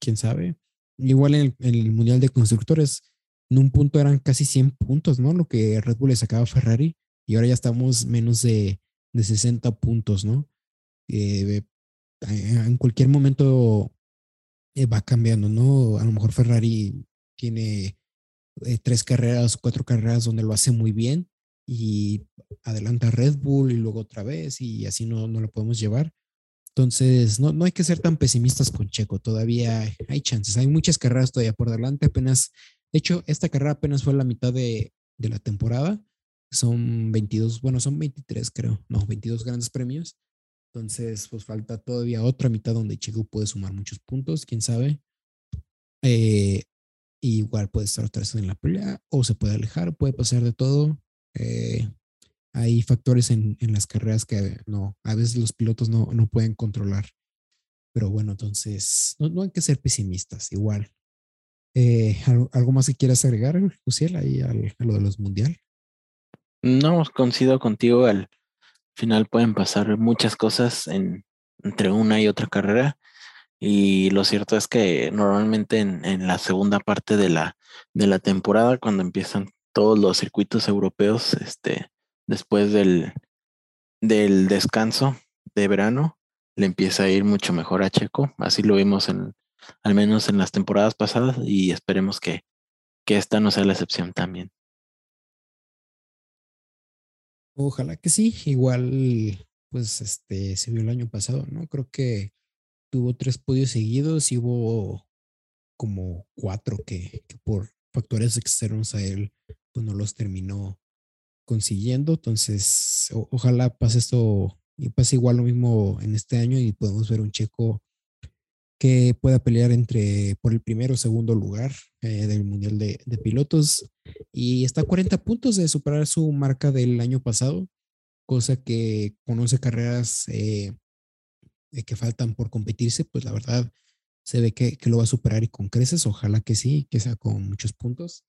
quién sabe. Igual en el, mundial de constructores, en un punto eran casi 100 puntos, ¿no? Lo que Red Bull le sacaba a Ferrari y ahora ya estamos menos de, de 60 puntos, ¿no? Eh, en cualquier momento eh, va cambiando, ¿no? A lo mejor Ferrari tiene eh, tres carreras, cuatro carreras donde lo hace muy bien y adelanta Red Bull y luego otra vez y así no, no lo podemos llevar. Entonces, no, no hay que ser tan pesimistas con Checo, todavía hay chances, hay muchas carreras todavía por delante, apenas, de hecho, esta carrera apenas fue la mitad de, de la temporada, son 22, bueno, son 23 creo, no, 22 grandes premios. Entonces, pues falta todavía otra mitad donde Checo puede sumar muchos puntos, quién sabe. Eh, igual puede estar otra vez en la pelea o se puede alejar, puede pasar de todo. Eh, hay factores en, las carreras que no, a veces los pilotos no, no pueden controlar. Pero bueno, entonces no, hay que ser pesimistas, igual. Eh, ¿algo, más que quieras agregar, Luciel, ahí al, a lo de los mundial? No, coincido contigo. Al final pueden pasar muchas cosas en, entre una y otra carrera. Y lo cierto es que normalmente en, en la segunda parte de la, de la temporada, cuando empiezan todos los circuitos europeos, este, después del, del descanso de verano, le empieza a ir mucho mejor a Checo. Así lo vimos en, al menos en las temporadas pasadas, y esperemos que, que esta no sea la excepción también. Ojalá que sí, igual, pues este se vio el año pasado, ¿no? Creo que tuvo tres podios seguidos y hubo como cuatro que, que por factores externos a él, pues no los terminó consiguiendo. Entonces, ojalá pase esto y pase igual lo mismo en este año y podemos ver un checo que pueda pelear entre por el primero o segundo lugar eh, del Mundial de, Pilotos y está a 40 puntos de superar su marca del año pasado, cosa que conoce carreras eh, que faltan por competirse, pues la verdad se ve que, que, lo va a superar y con creces, ojalá que sí, que sea con muchos puntos,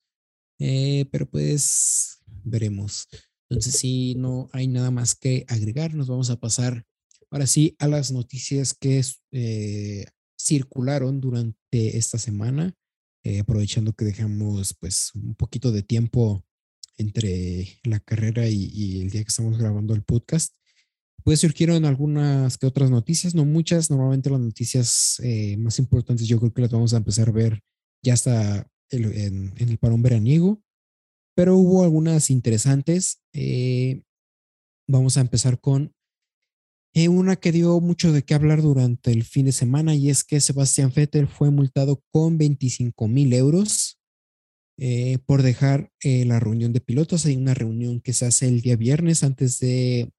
eh, pero pues veremos. Entonces, si no hay nada más que agregar, nos vamos a pasar ahora sí a las noticias que eh, circularon durante esta semana, eh, aprovechando que dejamos pues un poquito de tiempo entre la carrera y, el día que estamos grabando el podcast. Pues surgieron algunas que otras noticias, no muchas, normalmente las noticias más importantes yo creo que las vamos a empezar a ver ya hasta en, el parón veraniego pero hubo algunas interesantes. Eh, vamos a empezar con eh, una que dio mucho de qué hablar durante el fin de semana y es que Sebastián Vettel fue multado con 25 mil euros eh, por dejar la reunión de pilotos. Hay una reunión que se hace el día viernes antes de,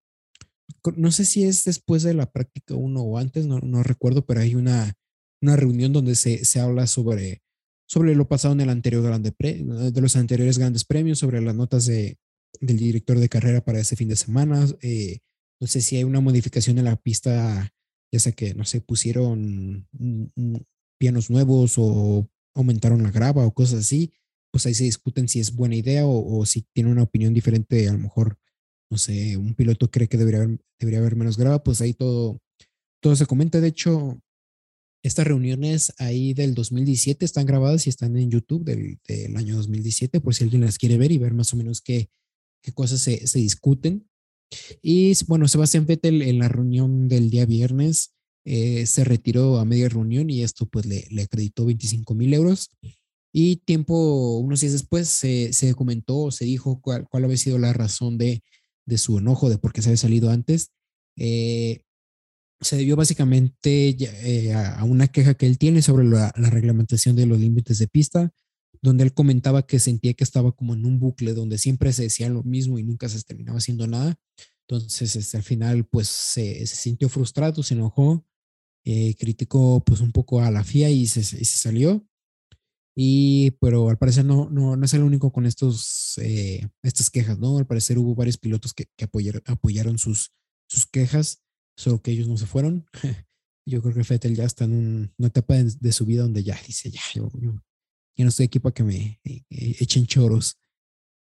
no sé si es después de la práctica 1 o antes, no, no, recuerdo, pero hay una, una reunión donde se, se habla sobre sobre lo pasado en el anterior grande de los anteriores grandes premios, sobre las notas de, del director de carrera para ese fin de semana. Eh, no sé si hay una modificación en la pista, ya sea que, no sé, pusieron pianos nuevos o aumentaron la grava o cosas así. Pues ahí se discuten si es buena idea o, o si tiene una opinión diferente. A lo mejor, no sé, un piloto cree que debería haber, debería haber menos grava, pues ahí todo, todo se comenta. De hecho, estas reuniones ahí del 2017 están grabadas y están en YouTube del, del, año 2017, por si alguien las quiere ver y ver más o menos qué, qué cosas se, se discuten. Y bueno, Sebastián Vettel en la reunión del día viernes eh, se retiró a media reunión y esto pues le, le acreditó 25 mil euros. Y tiempo, unos días después, se, se comentó, se dijo cuál, cuál había sido la razón de, de su enojo, de por qué se había salido antes. Eh, se debió básicamente eh, a, una queja que él tiene sobre la, reglamentación de los límites de pista, donde él comentaba que sentía que estaba como en un bucle donde siempre se decía lo mismo y nunca se terminaba haciendo nada. Entonces, este, al final, pues se, sintió frustrado, se enojó, eh, criticó pues un poco a la FIA y se, se, salió. Y, pero al parecer no, no, no es el único con estos, eh, estas quejas, ¿no? Al parecer hubo varios pilotos que, que apoyaron, apoyaron sus, sus quejas solo que ellos no se fueron. yo creo que Fettel ya está en una etapa de, su vida donde ya dice, ya, yo, no estoy aquí para que me eh, eh, echen choros.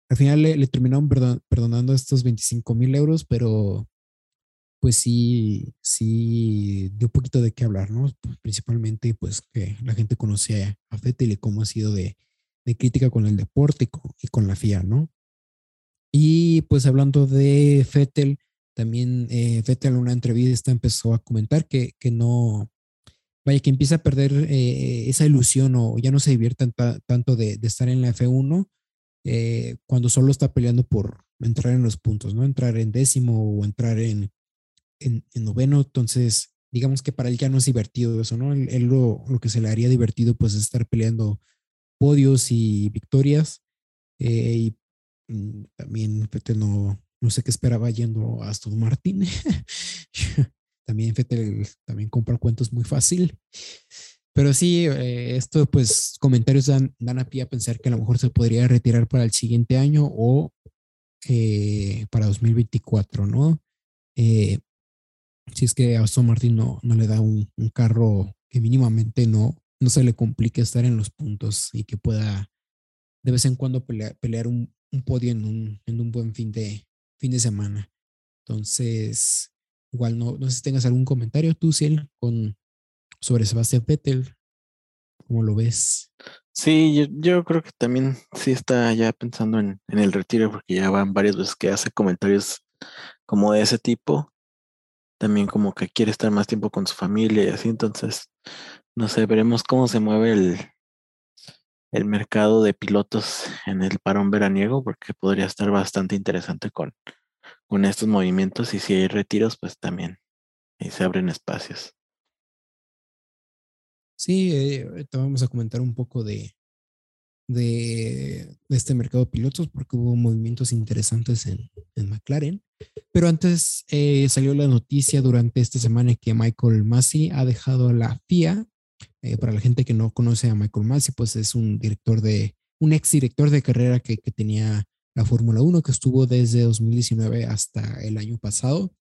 Al final le, terminaron perdonando estos 25 mil euros, pero pues sí, sí dio un poquito de qué hablar, ¿no? Principalmente pues que la gente conoce a Fettel y cómo ha sido de, de crítica con el deporte y con, y con, la FIA, ¿no? Y pues hablando de Fettel, también eh, en una entrevista empezó a comentar que, que no, vaya, que empieza a perder eh, esa ilusión o ya no se divierte tanto de, estar en la F1 eh, cuando solo está peleando por entrar en los puntos, ¿no? Entrar en décimo o entrar en, en, noveno. Entonces, digamos que para él ya no es divertido eso, ¿no? Él, lo, lo, que se le haría divertido pues es estar peleando podios y victorias. Eh, y mm, también no, no sé qué esperaba yendo a Aston Martin. también Fettel también compra cuentos muy fácil. Pero sí, eh, esto pues comentarios dan, dan a pie a pensar que a lo mejor se podría retirar para el siguiente año o eh, para 2024, ¿no? Eh, si es que a Aston Martin no, no le da un, carro que mínimamente no, no se le complique estar en los puntos y que pueda de vez en cuando pelear, un, podio en un, en un buen fin de, fin de semana. Entonces, igual no, no sé si tengas algún comentario tú, Ciel, con, sobre Sebastián Vettel. ¿Cómo lo ves? Sí, yo, yo, creo que también sí está ya pensando en, en, el retiro, porque ya van varias veces que hace comentarios como de ese tipo también como que quiere estar más tiempo con su familia y así, entonces, no sé, veremos cómo se mueve el, el mercado de pilotos en el parón veraniego, porque podría estar bastante interesante con, con estos movimientos y si hay retiros, pues también ahí se abren espacios. Sí, eh, vamos a comentar un poco de, de, este mercado de pilotos porque hubo movimientos interesantes en, en McLaren. Pero antes eh, salió la noticia durante esta semana que Michael Massey ha dejado la FIA. Eh, para la gente que no conoce a Michael Massey, pues es un director de, un ex director de carrera que, tenía la Fórmula 1, que estuvo desde 2019 hasta el año pasado.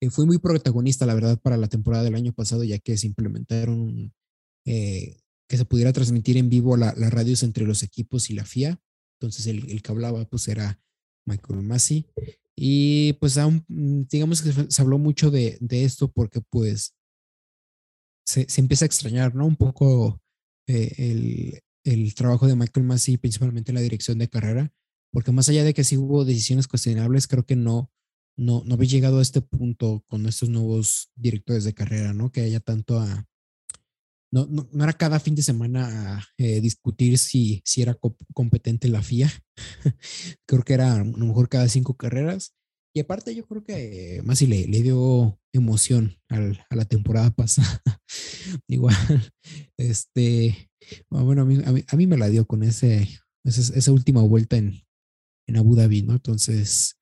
Eh, fue muy protagonista, la verdad, para la temporada del año pasado, ya que se implementaron eh, que se pudiera transmitir en vivo las radios entre los equipos y la FIA. Entonces el, que hablaba pues era Michael Massey. Y pues mm, digamos que se habló mucho de esto porque pues se, se, empieza a extrañar, ¿no? Un poco eh, el, el, trabajo de Michael Massey, principalmente en la dirección de carrera, porque más allá de que sí hubo decisiones cuestionables, creo que no, no, no había llegado a este punto con estos nuevos directores de carrera, ¿no? Que haya tanto a, no, no, no, era cada fin de semana eh, discutir si, si era competente la FIA. creo que era a lo mejor cada cinco carreras. Y aparte yo creo que más si le, dio emoción al, a la temporada pasada. Igual, este, ah, bueno, a mí, a mí, me la dio con ese, esa, esa última vuelta en, en Abu Dhabi, ¿no? Entonces,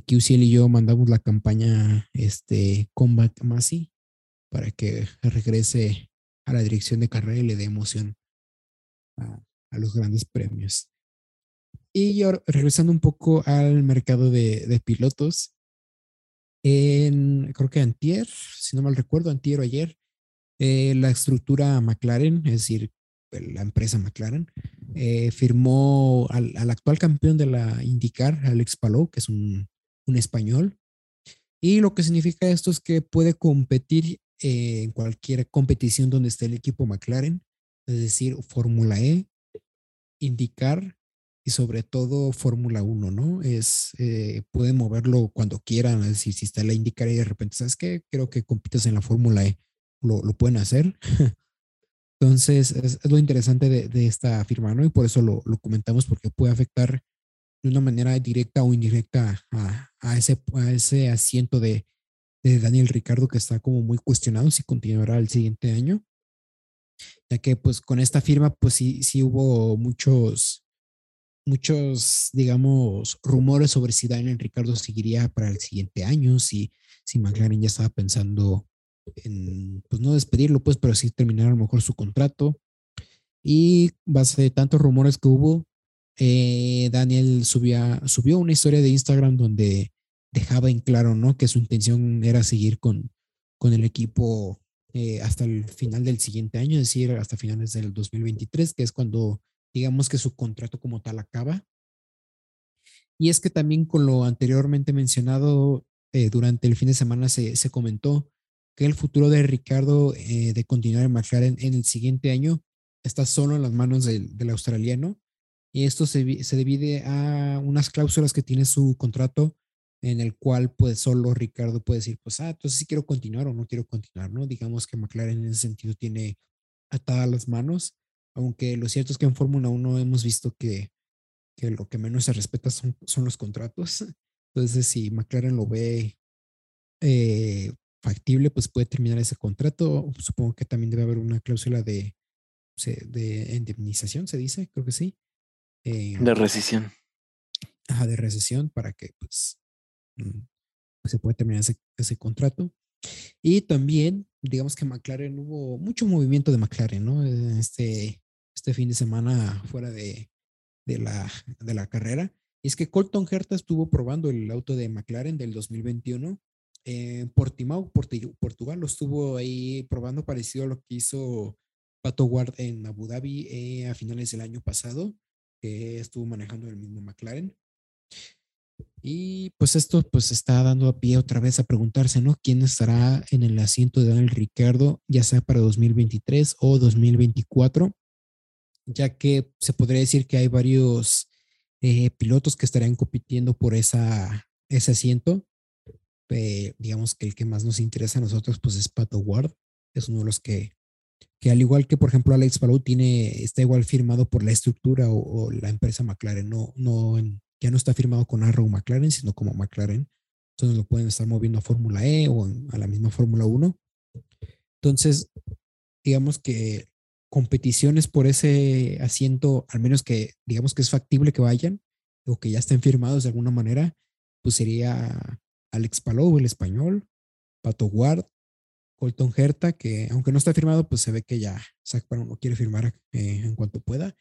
QCL y yo mandamos la campaña este, Combat Masi para que regrese a la dirección de carrera y le dé emoción a, los grandes premios. Y regresando un poco al mercado de, pilotos, en, creo que antier, si no mal recuerdo, antier o ayer, eh, la estructura McLaren, es decir, la empresa McLaren, eh, firmó al, actual campeón de la IndyCar, Alex Palou, que es un, un español. Y lo que significa esto es que puede competir en cualquier competición donde esté el equipo McLaren, es decir, Fórmula E, indicar y sobre todo Fórmula 1, ¿no? Es, eh, pueden moverlo cuando quieran, es decir, si está la indicar y de repente, ¿sabes qué? Creo que compites en la Fórmula E, lo, lo, pueden hacer. Entonces, es, lo interesante de, de, esta firma, ¿no? Y por eso lo, lo, comentamos, porque puede afectar de una manera directa o indirecta a, a, ese, a ese asiento de, de Daniel Ricardo que está como muy cuestionado si continuará el siguiente año, ya que pues con esta firma pues sí, sí hubo muchos, muchos, digamos, rumores sobre si Daniel Ricardo seguiría para el siguiente año, si, si McLaren ya estaba pensando en, pues no despedirlo, pues, pero sí terminar a lo mejor su contrato. Y base de tantos rumores que hubo, eh, Daniel subía, subió una historia de Instagram donde dejaba en claro, ¿no? Que su intención era seguir con, con el equipo eh, hasta el final del siguiente año, es decir, hasta finales del 2023, que es cuando digamos que su contrato como tal acaba. Y es que también con lo anteriormente mencionado, eh, durante el fin de semana se, se, comentó que el futuro de Ricardo eh, de continuar en McLaren en el siguiente año está solo en las manos del, del australiano. Y esto se, se, divide a unas cláusulas que tiene su contrato en el cual pues solo Ricardo puede decir, pues, ah, entonces sí quiero continuar o no quiero continuar, ¿no? Digamos que McLaren en ese sentido tiene atadas las manos, aunque lo cierto es que en Fórmula 1 hemos visto que, que, lo que menos se respeta son, son los contratos. Entonces, si McLaren lo ve eh, factible, pues puede terminar ese contrato. Supongo que también debe haber una cláusula de, de indemnización, se dice, creo que sí. Eh, de rescisión. de recesión para que pues, mm, pues, se pueda terminar ese, ese contrato. Y también, digamos que McLaren hubo mucho movimiento de McLaren, ¿no? Este, este fin de semana fuera de, de, la, de la carrera. Y es que Colton Herta estuvo probando el auto de McLaren del 2021 en Portimao, Portugal. Lo estuvo ahí probando parecido a lo que hizo Pato Ward en Abu Dhabi eh, a finales del año pasado, que estuvo manejando el mismo McLaren. Y pues esto pues está dando a pie otra vez a preguntarse, ¿no? ¿Quién estará en el asiento de Daniel Ricardo, ya sea para 2023 o 2024? Ya que se podría decir que hay varios eh, pilotos que estarían compitiendo por esa, ese asiento. Eh, digamos que el que más nos interesa a nosotros pues es Pato Ward. Es uno de los que, que al igual que por ejemplo Alex Palou tiene, está igual firmado por la estructura o, la empresa McLaren, no, no ya no está firmado con Arrow McLaren, sino como McLaren. Entonces lo pueden estar moviendo a Fórmula E o a la misma Fórmula 1. Entonces, digamos que competiciones por ese asiento, al menos que digamos que es factible que vayan o que ya estén firmados de alguna manera, pues sería Alex Palou, el español, Pato Ward, Colton Herta, que aunque no está firmado, pues se ve que ya Zach Brown lo quiere firmar eh, en cuanto pueda.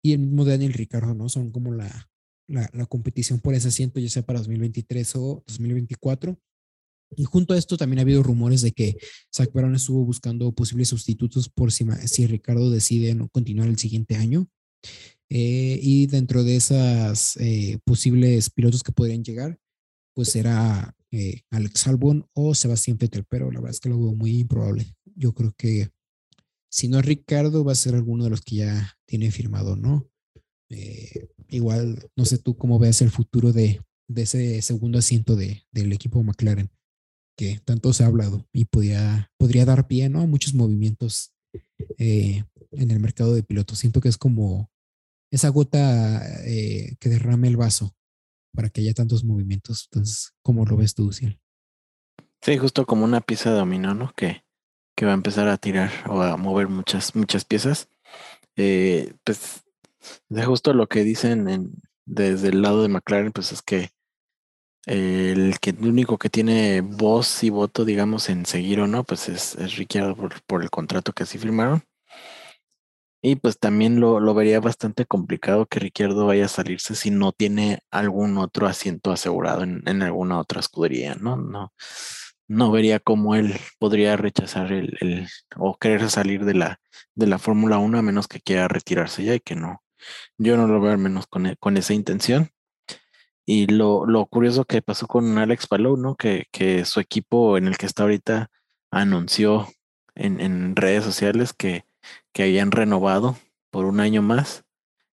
Y el mismo Daniel Ricardo, ¿no? Son como la, la, competición por ese asiento, ya sea para 2023 o 2024. Y junto a esto también ha habido rumores de que Zach Brown estuvo buscando posibles sustitutos por si, si Ricardo decide no continuar el siguiente año. Eh, y dentro de esas eh, posibles pilotos que podrían llegar, pues será eh, Alex Albon o Sebastián Vettel, pero la verdad es que lo veo muy improbable. Yo creo que si no es Ricardo, va a ser alguno de los que ya tiene firmado, ¿no? Eh, igual, no sé tú cómo veas el futuro de, ese segundo asiento de, del equipo McLaren, que tanto se ha hablado y podría, podría dar pie ¿no? a muchos movimientos eh, en el mercado de pilotos. Siento que es como esa gota eh, que derrame el vaso para que haya tantos movimientos. Entonces, ¿cómo lo ves tú, Ciel? Sí, justo como una pieza de dominó. Que, que va a empezar a tirar o a mover muchas, muchas piezas. pues de justo lo que dicen en, desde el lado de McLaren, pues es que el, que el único que tiene voz y voto, digamos, en seguir o no, pues es, es Ricciardo por, el contrato que así firmaron. Y pues también lo, lo vería bastante complicado que Ricciardo vaya a salirse si no tiene algún otro asiento asegurado en, en alguna otra escudería, ¿no? No, no vería cómo él podría rechazar el, el o querer salir de la, de la Fórmula 1 a menos que quiera retirarse ya y que no, yo no lo veo al menos con, con esa intención. Y lo, lo, curioso que pasó con Alex Palou, ¿no? Que, que su equipo en el que está ahorita anunció en, en redes sociales que, que habían renovado por un año más.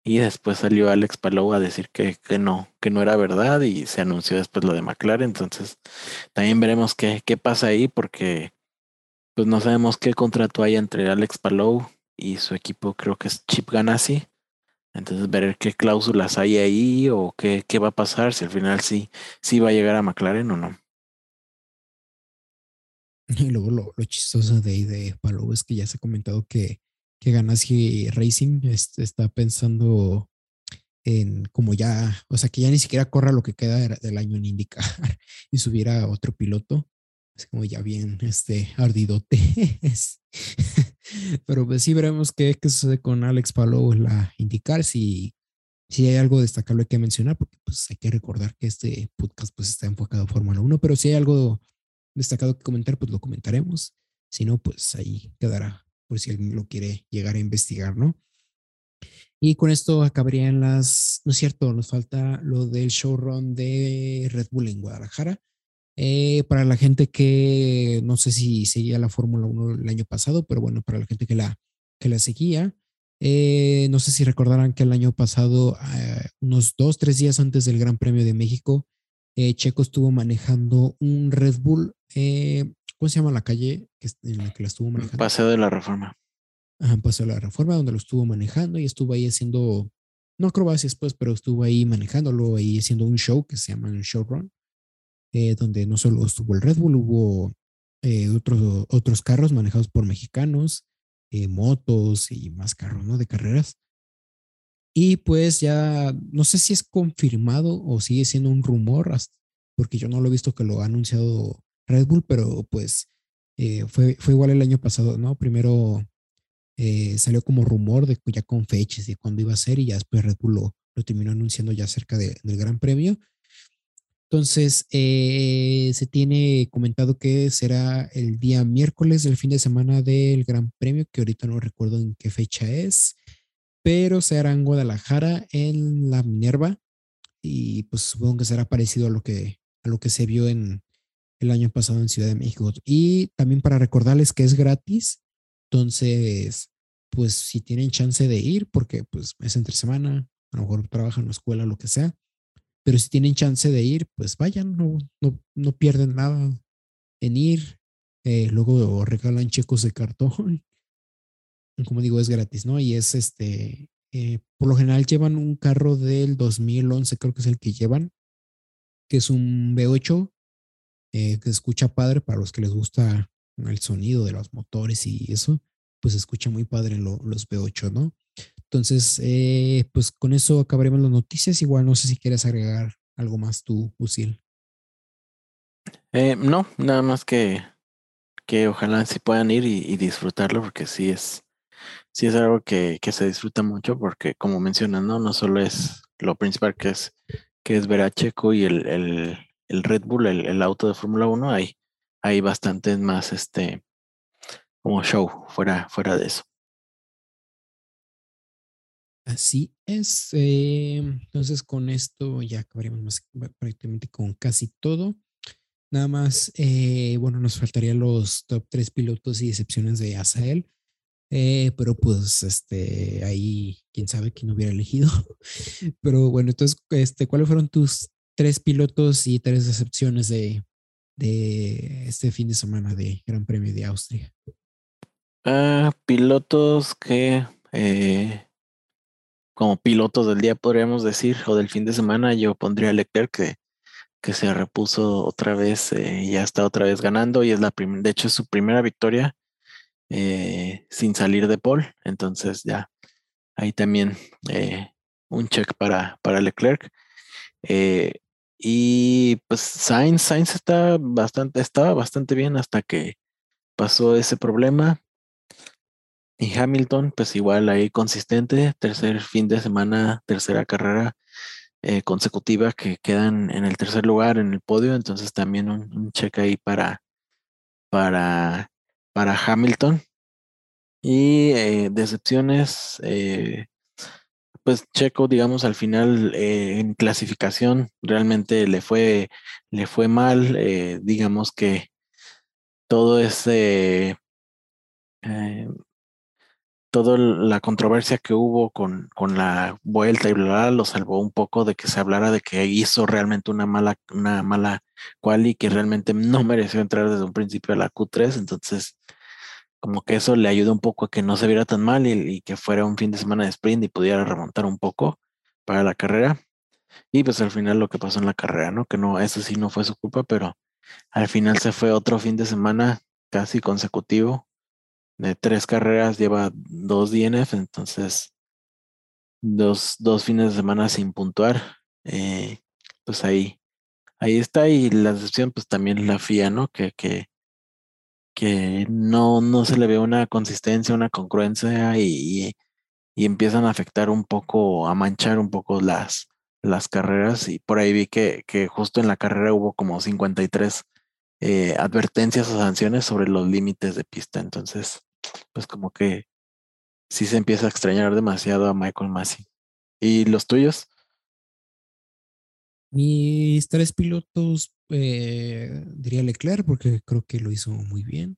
Y después salió Alex Palou a decir que, que, no, que no era verdad y se anunció después lo de McLaren. Entonces, también veremos qué, qué pasa ahí porque pues no sabemos qué contrato hay entre Alex Palou y su equipo, creo que es Chip Ganassi. Entonces, ver qué cláusulas hay ahí o qué, qué va a pasar, si al final sí, sí va a llegar a McLaren o no. Y luego lo, lo chistoso de de Palou es que ya se ha comentado que, que Ganassi Racing está pensando en como ya, o sea, que ya ni siquiera corra lo que queda del año en indicar y subiera a otro piloto. Es como ya bien este ardidote. Pero pues sí veremos qué, qué sucede con Alex Palou la indicar si, si hay algo destacable que mencionar, porque pues hay que recordar que este podcast pues está enfocado a Fórmula 1, pero si hay algo destacado que comentar, pues lo comentaremos. Si no, pues ahí quedará por si alguien lo quiere llegar a investigar, ¿no? Y con esto acabarían las, no es cierto, nos falta lo del showrun de Red Bull en Guadalajara. Eh, para la gente que no sé si seguía la Fórmula 1 el año pasado, pero bueno, para la gente que la, que la seguía, eh, no sé si recordarán que el año pasado, eh, unos dos, tres días antes del Gran Premio de México, Checo estuvo manejando un Red Bull. ¿Cómo se llama la calle en la que la estuvo manejando? Paseo de la Reforma. Ajá, Paseo de la Reforma, donde lo estuvo manejando y estuvo ahí haciendo, no acrobacias pues, pero estuvo ahí manejándolo, ahí haciendo un show que se llama un showrun. Eh, donde no solo estuvo el Red Bull, hubo eh, otros, otros carros manejados por mexicanos, eh, motos y más carros, ¿no? De carreras. Y pues ya, no sé si es confirmado o sigue siendo un rumor, porque yo no lo he visto que lo ha anunciado Red Bull, pero pues fue, fue igual el año pasado, ¿no? Primero salió como rumor de ya con fechas de cuándo iba a ser y ya después Red Bull lo, lo terminó anunciando ya cerca del Gran Premio. Entonces, eh, se tiene comentado que será el día miércoles del fin de semana del Gran Premio, que ahorita no recuerdo en qué fecha es, pero será en Guadalajara, en la Minerva, y pues supongo que será parecido a lo que, a lo que se vio en el año pasado en Ciudad de México. Y también para recordarles que es gratis, entonces, pues si tienen chance de ir, porque pues es entre semana, a lo mejor trabajan en la escuela, lo que sea, pero si tienen chance de ir, pues vayan, no, no, no pierden nada en ir. Eh, luego regalan checos de cartón. Como digo, es gratis, ¿no? Y es este, eh, por lo general llevan un carro del 2011, creo que es el que llevan, que es un V8, eh, que escucha padre para los que les gusta el sonido de los motores y eso, pues escucha muy padre los V8, ¿no? Entonces, eh, pues con eso acabaremos las noticias. Igual no sé si quieres agregar algo más tú, Usil. Eh, no, nada más que, que ojalá sí puedan ir y, disfrutarlo, porque sí es, sí es algo que, que, se disfruta mucho, porque como mencionan, ¿no? No solo es lo principal que es, que es ver a Checo y el, el, el Red Bull, el, el auto de Fórmula 1, hay, hay bastantes más este como show fuera, fuera de eso. Así es. Eh, entonces, con esto ya acabaríamos más, prácticamente con casi todo. Nada más, eh, bueno, nos faltarían los top tres pilotos y excepciones de Asael. Eh, pero pues, este, ahí, quién sabe quién hubiera elegido. Pero bueno, entonces, este, ¿cuáles fueron tus tres pilotos y tres excepciones de, de este fin de semana de Gran Premio de Austria? Ah, pilotos que como pilotos del día, podríamos decir, o del fin de semana, yo pondría a Leclerc que, que se repuso otra vez, eh, ya está otra vez ganando y es la primera, de hecho es su primera victoria eh, sin salir de pole, entonces ya ahí también eh, un check para, para Leclerc. y pues Sainz, Sainz está bastante, estaba bastante bien hasta que pasó ese problema. Y Hamilton, pues igual ahí consistente, tercer fin de semana, tercera carrera eh, consecutiva que quedan en el tercer lugar en el podio, entonces también un, check ahí para, para, para Hamilton. Y eh, decepciones, eh, pues Checo, digamos, al final en clasificación realmente le fue, le fue mal, digamos que todo ese toda la controversia que hubo con, con la vuelta y bla, bla, lo salvó un poco de que se hablara de que hizo realmente una mala, una mala quali que realmente no mereció entrar desde un principio a la Q3. Entonces, como que eso le ayudó un poco a que no se viera tan mal y, que fuera un fin de semana de sprint y pudiera remontar un poco para la carrera. Y pues al final lo que pasó en la carrera, ¿no? Que no, eso sí no fue su culpa, pero al final se fue otro fin de semana casi consecutivo de tres carreras lleva dos DNF, entonces dos, dos fines de semana sin puntuar. Eh, pues ahí, ahí está. Y la excepción, pues también la FIA, ¿no? Que, que, que no, no se le ve una consistencia, una congruencia y, y, empiezan a afectar un poco, a manchar un poco las, las carreras. Y por ahí vi que, que justo en la carrera hubo como 53 eh, advertencias o sanciones sobre los límites de pista. Entonces, pues como que sí se empieza a extrañar demasiado a Michael Massey. ¿Y los tuyos? Mis tres pilotos, eh, diría Leclerc, porque creo que lo hizo muy bien,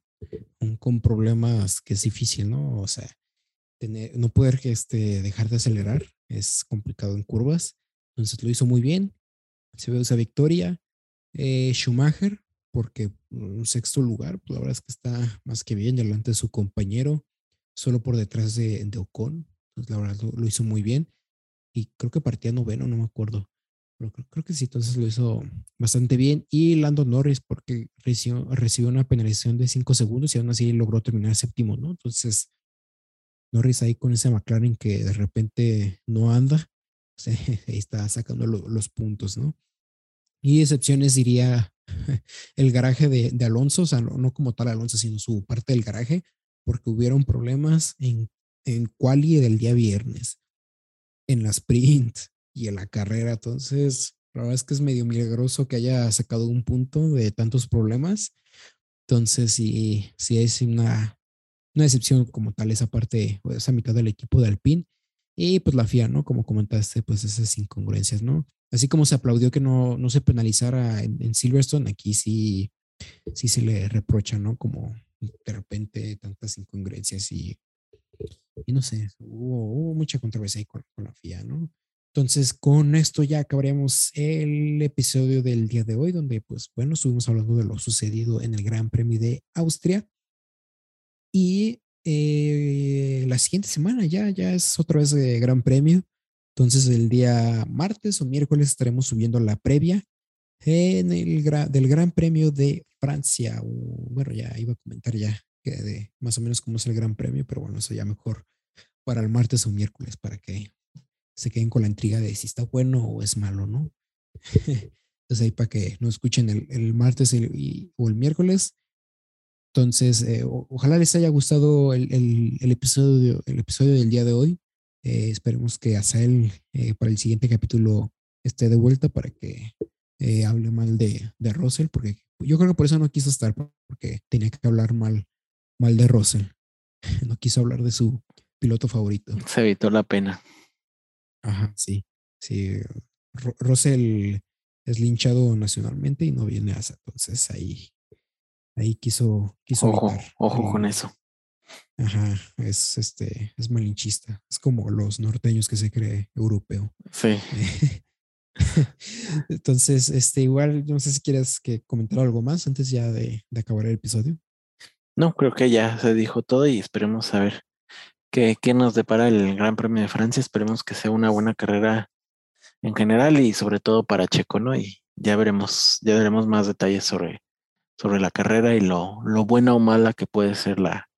con problemas que es difícil, ¿no? O sea, tener, no poder este, dejar de acelerar es complicado en curvas, entonces lo hizo muy bien, se ve esa victoria. Eh, Schumacher, porque un sexto lugar, pues la verdad es que está más que bien delante de su compañero, solo por detrás de, de Ocon. Entonces, la verdad lo, hizo muy bien. Y creo que partía noveno, no me acuerdo. Pero creo, que sí, entonces lo hizo bastante bien. Y Lando Norris, porque recibió, recibió una penalización de cinco segundos y aún así logró terminar séptimo, ¿no? Entonces, Norris ahí con ese McLaren que de repente no anda, ahí está sacando los puntos, ¿no? Y excepciones diría el garaje de, Alonso, o sea, no, como tal Alonso, sino su parte del garaje, porque hubieron problemas en, en quali del día viernes, en la sprint y en la carrera. Entonces, la verdad es que es medio milagroso que haya sacado un punto de tantos problemas. Entonces, sí, sí es una, una excepción como tal esa parte, o esa mitad del equipo de Alpine. Y pues la FIA, ¿no? Como comentaste, pues esas incongruencias, ¿no? Así como se aplaudió que no, no se penalizara en, Silverstone, aquí sí, sí se le reprocha, ¿no? Como de repente tantas incongruencias y, y no sé, hubo, mucha controversia ahí con, con, la FIA, ¿no? Entonces, con esto ya acabaríamos el episodio del día de hoy, donde, pues, bueno, estuvimos hablando de lo sucedido en el Gran Premio de Austria. Y eh, la siguiente semana ya, ya es otra vez de Gran Premio. Entonces, el día martes o miércoles estaremos subiendo la previa en el del Gran Premio de Francia. bueno, ya iba a comentar ya que más o menos cómo es el Gran Premio, pero bueno, eso ya mejor para el martes o miércoles para que se queden con la intriga de si está bueno o es malo, ¿no? Entonces ahí para que nos escuchen el, martes o el miércoles. Entonces, eh, ojalá les haya gustado el, episodio, el episodio del día de hoy. Eh, esperemos que Asael eh, para el siguiente capítulo esté de vuelta para que hable mal de, de Russell, porque yo creo que por eso no quiso estar, porque tenía que hablar mal, mal de Russell. No quiso hablar de su piloto favorito. Se evitó la pena. Ajá, sí, sí. Russell es linchado nacionalmente y no viene a entonces ahí, ahí quiso, quiso ojo, ojo con eso. Ajá, es este, es malinchista. Es como los norteños que se cree europeo. Sí. Entonces, este, igual, no sé si quieres que comentar algo más antes ya de, de, acabar el episodio. No, creo que ya se dijo todo y esperemos a ver qué, qué nos depara el Gran Premio de Francia. Esperemos que sea una buena carrera en general y sobre todo para Checo, ¿no? Y ya veremos, ya veremos más detalles sobre, sobre la carrera y lo, lo buena o mala que puede ser la,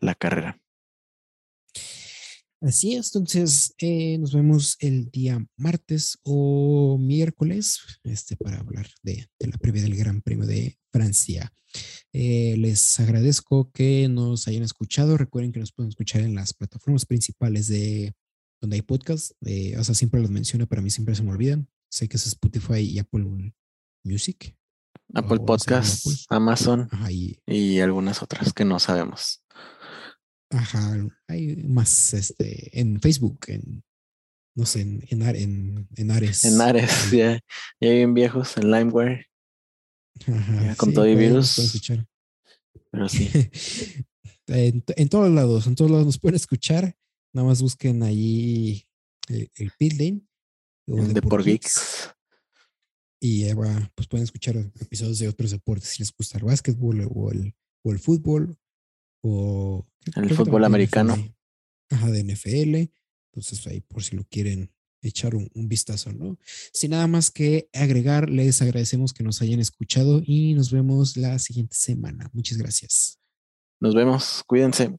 la carrera. Así es, entonces eh, nos vemos el día martes o miércoles este, para hablar de, de la previa del Gran Premio de Francia. Eh, les agradezco que nos hayan escuchado. Recuerden que nos pueden escuchar en las plataformas principales de donde hay podcast. Eh, o sea, siempre los menciono, pero a mí siempre se me olvidan. Sé que es Spotify y Apple Music. Apple Podcasts, Amazon y, algunas otras que no sabemos. Ajá, hay más este, en Facebook, en no sé, en, en, en, Ares. En Ares, ya, ya bien viejos, en LimeWare. Ajá, con todo y virus. Escuchar. Pero sí. en, todos lados, en todos lados nos pueden escuchar. Nada más busquen ahí el, el Pitlane. de por Geeks. Y pues pueden escuchar episodios de otros deportes si les gusta el básquetbol o el, o el fútbol o el fútbol americano. ajá, de NFL. Entonces ahí por si lo quieren echar un, un, vistazo, ¿no? Sin nada más que agregar, les agradecemos que nos hayan escuchado y nos vemos la siguiente semana. Muchas gracias. Nos vemos, cuídense.